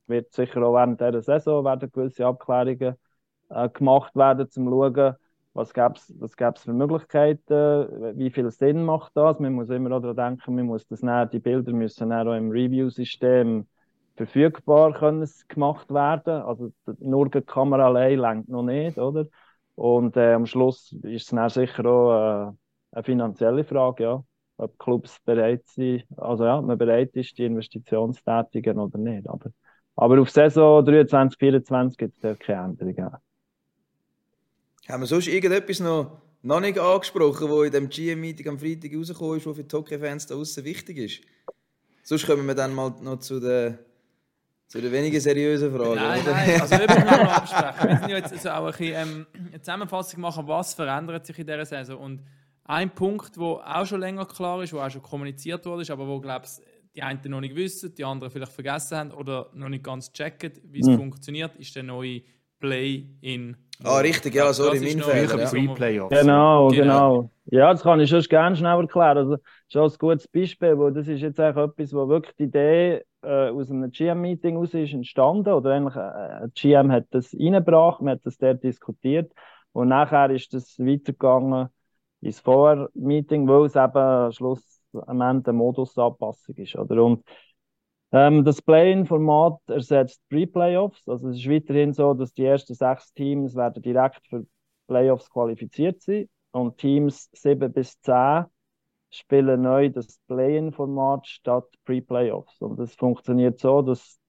Wird sicher auch während dieser Saison werden gewisse Abklärungen äh, gemacht werden, um zu schauen, was gäbe es was gäb's für Möglichkeiten, wie viel Sinn macht das. Man muss immer daran denken, man muss das näher, die Bilder müssen auch im Review-System verfügbar können gemacht werden. Also nur die Kamera allein lenkt noch nicht, oder? Und äh, am Schluss ist es dann sicher auch äh, eine finanzielle Frage, ja. Ob Clubs bereit sind, also ja, man bereit ist, die Investition zu tätigen oder nicht. Aber, aber auf Saison 23, 24 gibt es dort keine Änderungen. Haben wir sonst irgendetwas noch, noch nicht angesprochen, was in dem GM-Meeting am Freitag rausgekommen ist, was für die Hockey-Fans da außen wichtig ist? Sonst kommen wir dann mal noch zu den zu der weniger seriösen Frage. Nein, oder? nein, also wir müssen noch absprechen. Wir müssen ja jetzt also auch ein bisschen, ähm, eine Zusammenfassung machen, was verändert sich in dieser Saison. Und ein Punkt, der auch schon länger klar ist, der auch schon kommuniziert wurde, aber wo, glaube ich, die einen noch nicht wissen, die anderen vielleicht vergessen haben oder noch nicht ganz checken, wie es mhm. funktioniert, ist der neue Play-in. Ah, richtig, ja, sorry, mein Fehler. Ja. Pre-Playoffs. Genau, genau, genau. Ja, das kann ich schon gerne schnell erklären. Also, schon ein gutes Beispiel, weil das ist jetzt eigentlich etwas, wo wirklich die Idee äh, aus einem GM-Meeting aus ist entstanden, oder eigentlich äh, GM hat das reingebracht, man hat das dort diskutiert und nachher ist das weitergegangen ins Vormeeting, weil es eben Schluss am Ende eine Modusanpassung ist, oder? Und ähm, das Play-in-Format ersetzt Pre-Playoffs. Also es ist weiterhin so, dass die ersten sechs Teams werden direkt für Playoffs qualifiziert sein und Teams 7 bis 10 spielen neu das Play-in-Format statt Pre-Playoffs. Und das funktioniert so, dass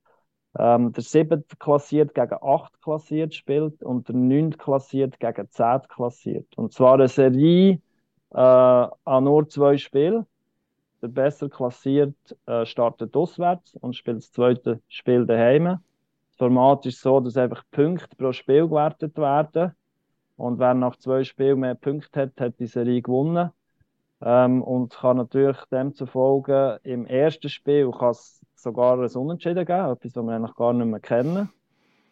ähm, der 7. klassiert gegen 8 klassiert spielt und der 9. klassiert gegen 10 klassiert. Und zwar eine Serie äh, an nur zwei Spielen der besser klassiert äh, startet auswärts und spielt das zweite Spiel daheim. Das Format ist so, dass einfach Punkte pro Spiel gewertet werden. Und wer nach zwei Spielen mehr Punkte hat, hat die Serie gewonnen. Ähm, und kann natürlich demzufolge im ersten Spiel kann es sogar ein Unentschieden geben, etwas, was wir eigentlich gar nicht mehr kennen.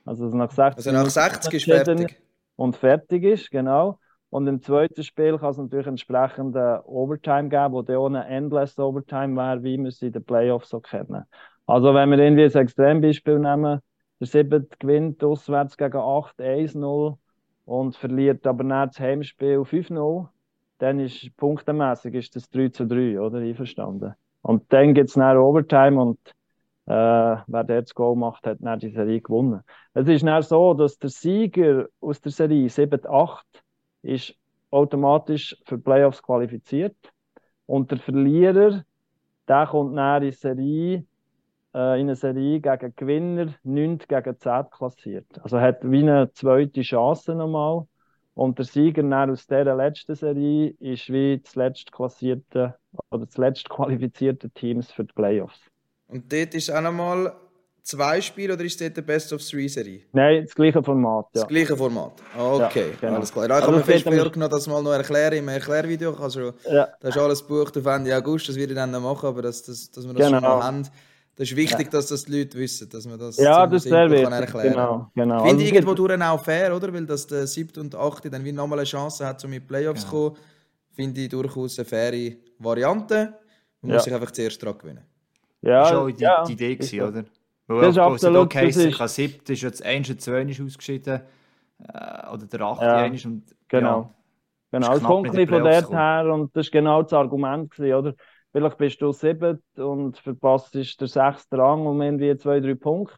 Also nach 60, also nach 60 ist fertig. Und fertig ist, genau. Und im zweiten Spiel kann es natürlich entsprechend Overtime geben, wo dann ohne Endless Overtime wäre, wie wir es in den Playoffs so kennen. Also wenn wir irgendwie ein Extrembeispiel nehmen, der siebte gewinnt auswärts gegen 8 1-0 und verliert aber nicht das Heimspiel 5-0, dann ist punktemäßig ist das 3 zu 3, oder? Einverstanden. Und dann gibt es eine Overtime und äh, wer dort das Goal macht, hat dann die Serie gewonnen. Es ist dann so, dass der Sieger aus der Serie 7-8 ist automatisch für Playoffs qualifiziert. Und der Verlierer, der kommt näher in, Serie, äh, in eine Serie gegen Gewinner 9 gegen 10 klassiert. Also hat wie eine zweite Chance nochmal. Und der Sieger aus dieser letzten Serie ist wie das letzte klassierte oder das letzte qualifizierte Teams für die Playoffs. Und dort ist auch nochmal zwei Spiele oder ist das die Best of Three Serie? Nein, das gleiche Format. Ja. Das gleiche Format. Okay, ja, genau. alles klar. Ich also habe mir fest vorgenommen, das mal noch erklären im Erklärvideo. Also, ja. Das ist alles gebucht auf Ende August, das werde ich dann noch machen, aber dass, dass, dass wir das genau. schon mal haben. Das ist wichtig, ja. dass das die Leute wissen, dass man das ja, das sehr wichtig. erklären genau, genau. Finde also, ich irgendwo durch auch fair, oder? Weil das der 7. und 8. dann wie nochmal eine Chance hat, um in die Playoffs zu kommen, finde ich durchaus eine faire Variante. Man muss sich einfach zuerst dran gewinnen. Ja, das war auch die, die Idee, gewesen, oder? das ist absolut... Okay, das ist... Ich siebte ist jetzt 1 und 2 ist ausgeschieden. Äh, oder der 8 ja, und, Genau. Genau, es kommt von dort her und das war genau das Argument, gewesen, oder? Vielleicht bist du sieben und verpasst ist der sechste Rang um irgendwie zwei, drei Punkte.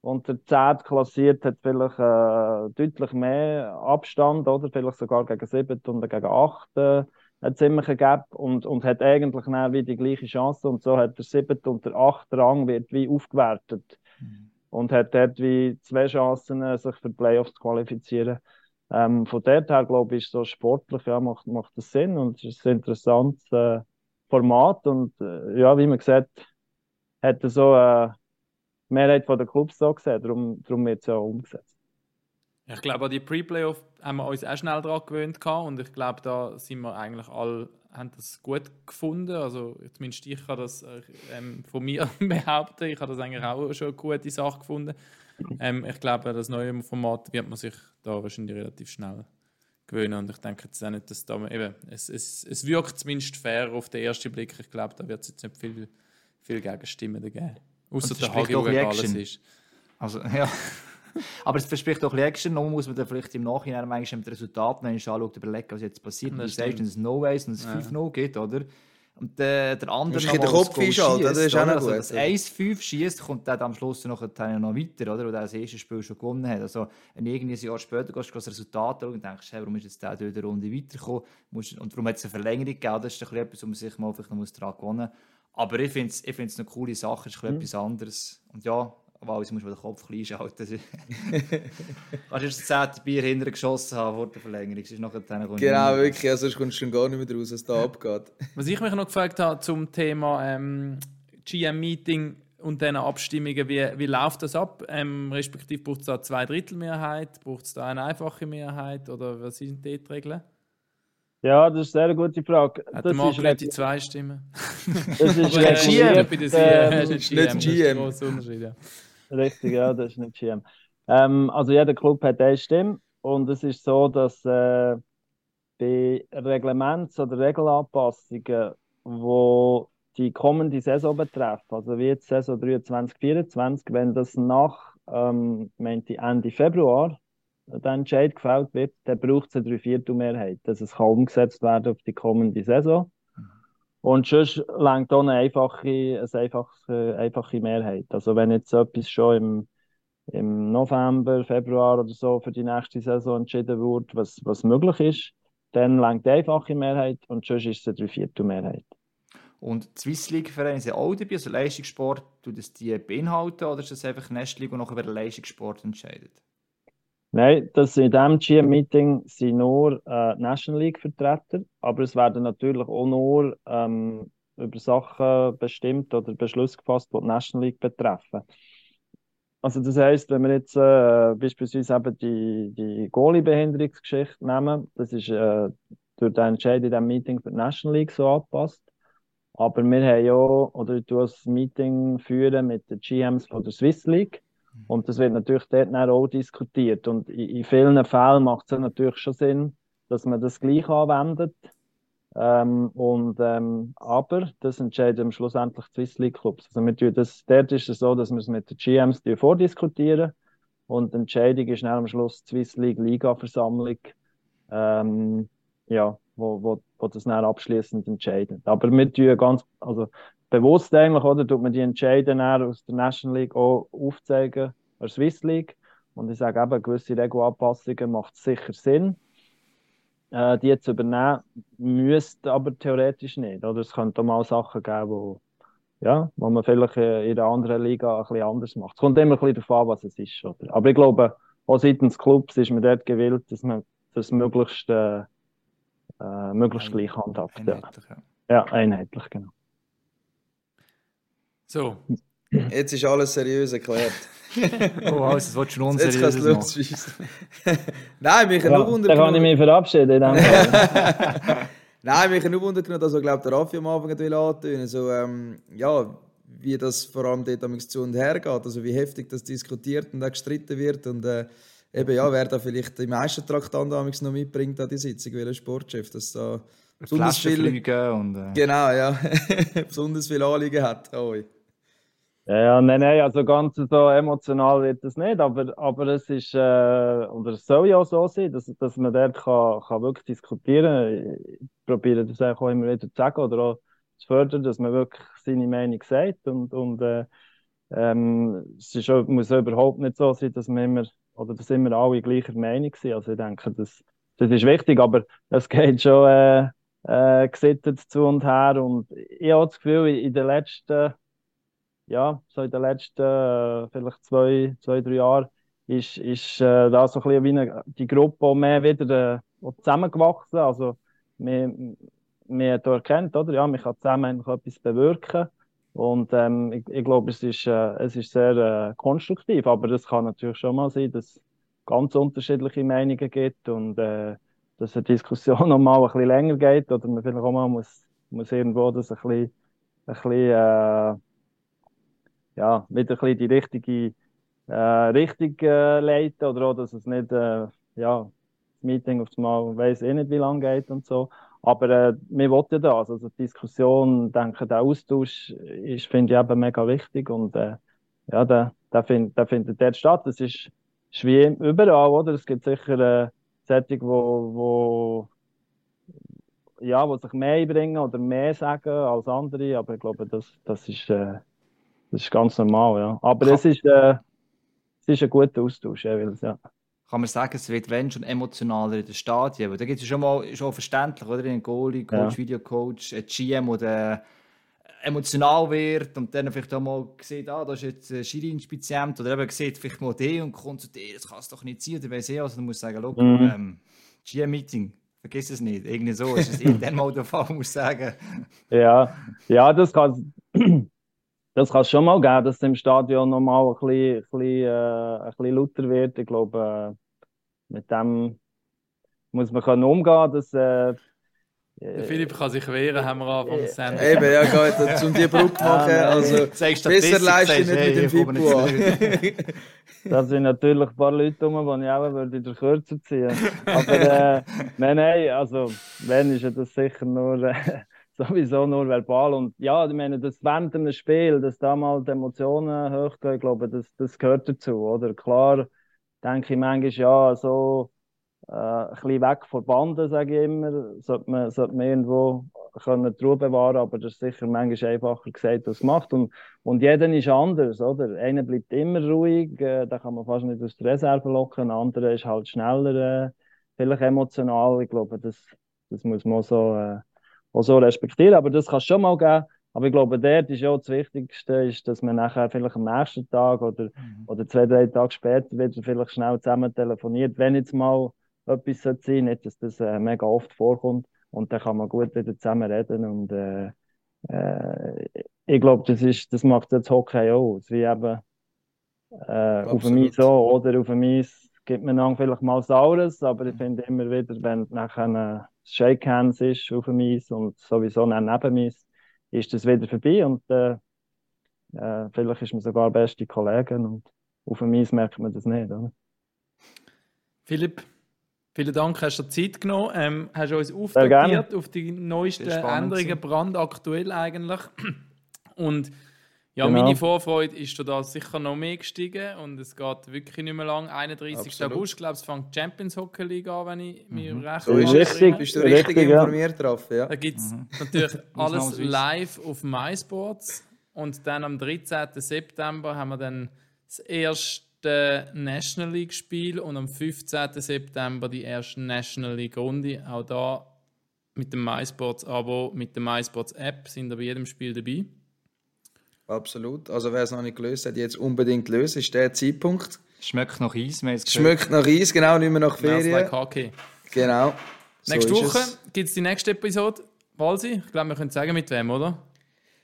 Und der zehnt klassiert hat vielleicht äh, deutlich mehr Abstand, oder? Vielleicht sogar gegen sieben und gegen acht äh, ein ziemlicher Gap und, und hat eigentlich wie die gleiche Chance. Und so hat der siebte und der achte Rang wird wie aufgewertet. Mhm. Und hat dort wie zwei Chancen, sich für die Playoffs zu qualifizieren. Ähm, von dort her, glaube ich, so sportlich ja, macht, macht das Sinn und es ist ein interessantes äh, Format. Und äh, ja, wie man sieht, hat er so eine Mehrheit der Clubs so gesehen, darum, darum wird es ja umgesetzt. Ich glaube, an die Pre-Playoff haben wir uns auch schnell daran gewöhnt und ich glaube, da sind wir eigentlich alle haben das gut gefunden. Also zumindest ich kann das ähm, von mir [laughs] behaupten. Ich habe das eigentlich auch schon eine gute Sache gefunden. Ähm, ich glaube, das neue Format wird man sich da wahrscheinlich relativ schnell gewöhnen. Und ich denke jetzt auch nicht, dass da eben, es, es, es wirkt zumindest fair auf den ersten Blick. Ich glaube, da wird es jetzt nicht viel, viel Gegenstimmen geben. Außer der Hagi, wo alles ist. Also, ja. [laughs] Aber es verspricht auch Action. Noch muss man dann vielleicht im Nachhinein manchmal mit Resultaten anschaut, überlegen, was jetzt passiert. Und du sagst, wenn es No Ways und es 5-0 geht, oder? Und äh, der andere noch den Kopf einschalten, das ist auch noch also, gut. Also, 1-5 schießt, kommt dann am Schluss noch, noch weiter, oder? Weil er das erste Spiel schon gewonnen hat. Also, wenn irgendwie ein Jahr später gehst du das Resultat und denkst, hey, warum ist jetzt der die Runde weitergekommen? Und warum hat es eine Verlängerung gegeben? Das ist etwas, wo man sich mal vielleicht noch daran gewonnen muss. Aber ich finde es ich eine coole Sache, es ist mhm. etwas anderes. Und ja, aber jetzt muss man den Kopf klein schalten. [laughs] Kannst du das zehnte Bier hinterher geschossen haben vor der Verlängerung. Ist nachher genau, wirklich. Also, sonst kommst du schon gar nicht mehr raus, was da [laughs] abgeht. Was ich mich noch gefragt habe zum Thema ähm, GM-Meeting und diesen Abstimmungen, wie, wie läuft das ab? Ähm, respektive braucht es da zwei Drittel Mehrheit? Braucht es da eine einfache Mehrheit? Oder was sind die Regeln? Ja, das ist eine sehr gute Frage. Hat das Marc die zwei Stimmen? Das ist GM. Bei der ähm, [laughs] nicht GM. Richtig, ja, das ist nicht GM. Ähm, also jeder Club hat eine Stimme und es ist so, dass äh, bei Reglements- oder Regelanpassungen, wo die kommende Saison betreffen, also wie jetzt Saison 23, 24, wenn das nach ähm, Ende Februar der Entscheid gefällt wird, dann braucht es eine Dreiviertelmehrheit, dass es kann umgesetzt werden auf die kommende Saison. Und sonst längt auch eine einfache, eine einfache, einfache Mehrheit. Also wenn jetzt etwas schon im, im November, Februar oder so für die nächste Saison entschieden wird, was, was möglich ist, dann längt die einfache Mehrheit und sonst ist es eine Dreiviertelmehrheit. Und die Swiss League Vereine sind auch dabei, also Leistungssport, tut das die beinhalten oder ist das einfach Nest League, die noch über den Leistungssport entscheidet? Nein, das in diesem GM-Meeting sind nur äh, National League-Vertreter, aber es werden natürlich auch nur ähm, über Sachen bestimmt oder Beschlüsse gefasst, die die National League betreffen. Also das heißt, wenn wir jetzt äh, beispielsweise eben die, die Goalie-Behinderungsgeschichte nehmen, das ist äh, durch den Entscheid in diesem Meeting für die National League so angepasst. Aber wir haben ja, oder tue ein Meeting führen mit den GMs von der Swiss League und das wird natürlich dort auch diskutiert. Und in, vielen Fällen macht es natürlich schon Sinn, dass man das gleich anwendet. Ähm, und, ähm, aber das entscheiden schlussendlich die Swiss League Clubs. Also wir das, dort ist es so, dass wir es mit den GMs vordiskutieren und die Entscheidung ist dann am Schluss die Swiss League Liga-Versammlung, ähm, ja, wo, wo, wo das dann abschließend entscheidet. Aber wir tun ganz, also bewusst eigentlich, oder, tut man die Entscheidungen aus der National League auch aufzeigen, der Swiss League. Und ich sage eben, gewisse Regelanpassungen macht sicher Sinn. Äh, die zu übernehmen, müsste aber theoretisch nicht. Oder es könnte auch mal Sachen geben, wo, ja, wo man vielleicht in einer anderen Liga ein bisschen anders macht. Es kommt immer ein bisschen darauf an, was es ist. Oder? Aber ich glaube, auch seitens Clubs ist man dort gewillt, dass man das möglichst, äh, äh möglichst gleich handhabt. Einheitlich, ja. ja, einheitlich, genau. So. [clears throat] Jetzt ist alles seriös erklärt. [laughs] oh, also, das willst du unseriös Jetzt kannst du Nein, mich ja, nur wundern. Dann kann ich mich verabschieden. [laughs] Nein, mich nur wundern, [laughs] dass also, glaub, der Raffi am Anfang will antönen so, ähm, ja, wie das vor allem dort zu und her geht, also wie heftig das diskutiert und auch gestritten wird und äh, eben, ja, wer da vielleicht die meisten Traktanten noch mitbringt an die Sitzung, wie ein Sportchef, dass da besonders viel, und, äh... genau, ja, [laughs] besonders viel Anliegen hat. Oh. Ja, ja, nein, nein, also ganz so emotional wird das nicht, aber, aber es ist, äh, oder es soll ja auch so sein, dass, dass man dort kann, kann wirklich diskutieren Ich probiere das auch immer wieder zu sagen oder auch zu fördern, dass man wirklich seine Meinung sagt und, und äh, ähm, es ist muss überhaupt nicht so sein, dass wir immer, oder dass immer alle gleicher Meinung sind. Also ich denke, das, das ist wichtig, aber es geht schon äh, äh, gesittet zu und her und ich habe das Gefühl, in den letzten ja, so in den letzten äh, vielleicht zwei, zwei, drei Jahren ist, ist äh, da so ein bisschen wie eine, die Gruppe mehr wieder äh, zusammengewachsen. Also, man, man hat erkannt, oder? Ja, man kann zusammen etwas bewirken. Und ähm, ich, ich glaube, es ist, äh, es ist sehr äh, konstruktiv. Aber es kann natürlich schon mal sein, dass es ganz unterschiedliche Meinungen gibt und äh, dass eine Diskussion [laughs] noch mal ein bisschen länger geht oder man vielleicht auch mal muss, muss irgendwo das ein bisschen, ein bisschen äh, ja, wieder ein bisschen die richtige äh, Richtung äh, leiten oder auch, dass es nicht, äh, ja, das Meeting auf einmal weiß eh nicht, wie lange geht und so. Aber äh, wir wollen ja das. Also die Diskussion, denke der Austausch ist, finde ich eben mega wichtig und äh, ja, der, der, find, der findet dort statt. Das ist, ist wie überall, oder? Es gibt sicher äh, Sättig, wo, wo ja, wo sich mehr einbringen oder mehr sagen als andere, aber ich glaube, das, das ist äh, das ist ganz normal, ja. Aber es ist, äh, es ist ein guter Austausch, jeweils, ja. Kann man sagen, es wird wenn schon emotionaler in den Stadien, weil da gibt es schon mal schon verständlich, oder? Ein Goalie, Coach, ja. Videocoach, ein GM, der emotional wird und dann vielleicht auch mal sieht, ah, da ist jetzt ein Schiri-Inspizient oder eben sieht vielleicht mal den und kommt zu dir, das kann es doch nicht sein, oder weiss ich, also dann muss sagen, schau, mhm. ähm, GM-Meeting, vergiss es nicht, irgendwie so ist es [laughs] irgendwann mal der Fall, muss ich sagen. Ja, ja, das kann [clears throat] das kann es schon mal geben, dass es im Stadion nochmal ein bisschen, ein, bisschen, äh, ein bisschen lauter wird. Ich glaube, äh, mit dem muss man können umgehen dass äh, der Philipp kann sich wehren, haben wir am äh, Sender. Eben, ja, geht um die [laughs] Brücke machen. also, besser leiste nicht mit dem Fippo [laughs] Da sind natürlich ein paar Leute rum, die ich auch würde den Kürzer ziehen Aber äh, nein, nein, also wenn, ist ja das sicher nur... Äh, [laughs] sowieso nur verbal. Und ja, ich meine, das während einem Spiel, dass da mal die Emotionen hochgehen, ich glaube, das, das gehört dazu, oder? Klar, denke ich manchmal, ja, so äh, ein bisschen weg von Banden, sage ich immer, sollte man, sollte man irgendwo können die Ruhe bewahren, aber das ist sicher manchmal einfacher gesagt als gemacht. Und, und jeder ist anders, oder? Einer bleibt immer ruhig, äh, da kann man fast nicht aus der Reserve locken, ein anderer ist halt schneller, äh, vielleicht emotional. Ich glaube, das, das muss man so äh, auch so respektieren. Aber das kann es schon mal geben. Aber ich glaube, dort ist ja das Wichtigste, ist, dass man nachher vielleicht am nächsten Tag oder, mhm. oder zwei, drei Tage später wieder vielleicht schnell zusammen telefoniert, wenn jetzt mal etwas sein sollte, nicht, dass das äh, mega oft vorkommt. Und dann kann man gut wieder zusammen reden. Und äh, äh, ich glaube, das, ist, das macht das Hockey auch aus. Wie eben äh, auf dem Eis so oder auf dem Eis gibt man dann vielleicht mal Saures, aber ich finde immer wieder, wenn nachher Shake Hands ist auf dem Eis und sowieso neben Eis, ist das wieder vorbei und äh, äh, vielleicht ist man sogar beste Kollegen und auf dem Eis merkt man das nicht. Oder? Philipp, vielen Dank, hast du Zeit genommen, ähm, hast du uns aufdatiert auf die neuesten Änderungen, brandaktuell eigentlich und ja, genau. meine Vorfreude ist da sicher noch mehr gestiegen und es geht wirklich nicht mehr lang. 31. Absolut. August, glaube ich, fängt die Champions Hockey League an, wenn ich mich mhm. recht So ist richtig, bist du richtig, richtig informiert ja. drauf. Ja. Da gibt es mhm. natürlich [laughs] alles live auf MySports und dann am 13. September haben wir dann das erste National League Spiel und am 15. September die erste National League Runde. Auch da mit dem MySports Abo, mit der MySports App sind wir bei jedem Spiel dabei. Absolut. Also wer es noch nicht gelöst hat, jetzt unbedingt lösen, ist der Zeitpunkt. Schmeckt nach Eis, wir Schmeckt nach Eis, genau, nicht mehr nach Ferien. Like Hockey. Genau. Nächste so Woche gibt es die nächste Episode. Walsi, ich glaube, wir können sagen, mit wem, oder?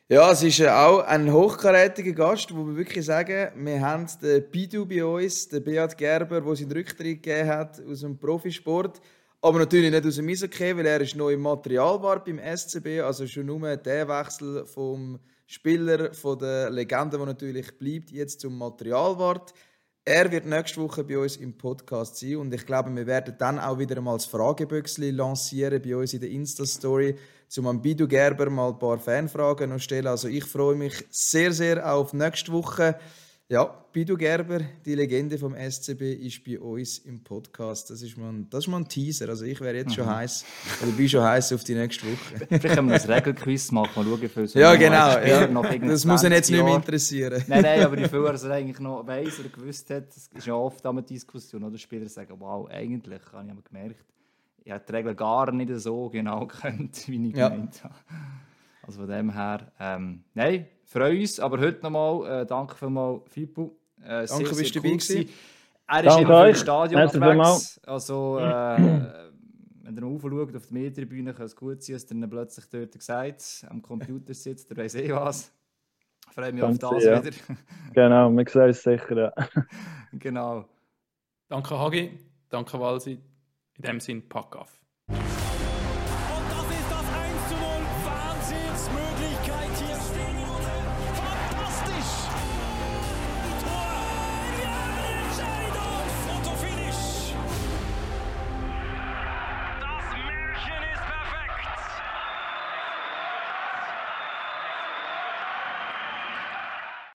Ja, es ist äh, auch ein hochkarätiger Gast, wo wir wirklich sagen, wir haben den Bidu bei uns, den Beat Gerber, der seinen Rücktritt gegeben hat aus dem Profisport. Aber natürlich nicht aus dem Eishockey, weil er ist neu im Material war beim SCB. Also schon nur der Wechsel vom Spieler von der Legende, der natürlich bleibt, jetzt zum Materialwart. Er wird nächste Woche bei uns im Podcast sein und ich glaube, wir werden dann auch wieder einmal das Fragebüchsli lancieren bei uns in der Insta-Story, um an Bidu Gerber mal ein paar Fanfragen zu stellen. Also ich freue mich sehr, sehr auf nächste Woche. Ja, Bidu Gerber, die Legende vom SCB, ist bei uns im Podcast. Das ist mal ein, das ist mal ein Teaser. Also ich wäre jetzt mhm. schon heiß, oder bin schon heiß auf die nächste Woche. Vielleicht können wir ein Regelquiz machen, mal schauen, für so Ja, genau. Ja. das muss ihn jetzt nicht mehr interessieren. Nein, nein, aber die viel, [laughs] er eigentlich noch weiss oder gewusst hat, das ist ja oft eine Diskussion, oder Spieler sagen, wow, eigentlich, habe ich aber gemerkt, ich habe die Regeln gar nicht so genau [laughs] kennt, wie ich ja. gemeint habe. Also von dem her, ähm, nein, freue uns. Aber heute nochmal, äh, danke vielmals, Fippo. Äh, danke, sehr, bist du cool dabei gewesen. Er ist danke immer im Stadion unterwegs. Also, [clears throat] äh, wenn ihr aufschaut auf die Medientribüne, kann es gut sein, dass er dann plötzlich dort gesagt am Computer sitzt, der weiß eh was. Ich freue mich danke, auf das ja. wieder. [laughs] genau, wir sehen uns sicher. Ja. genau. Danke, Hagi. Danke, Walsi. In dem Sinne, pack auf.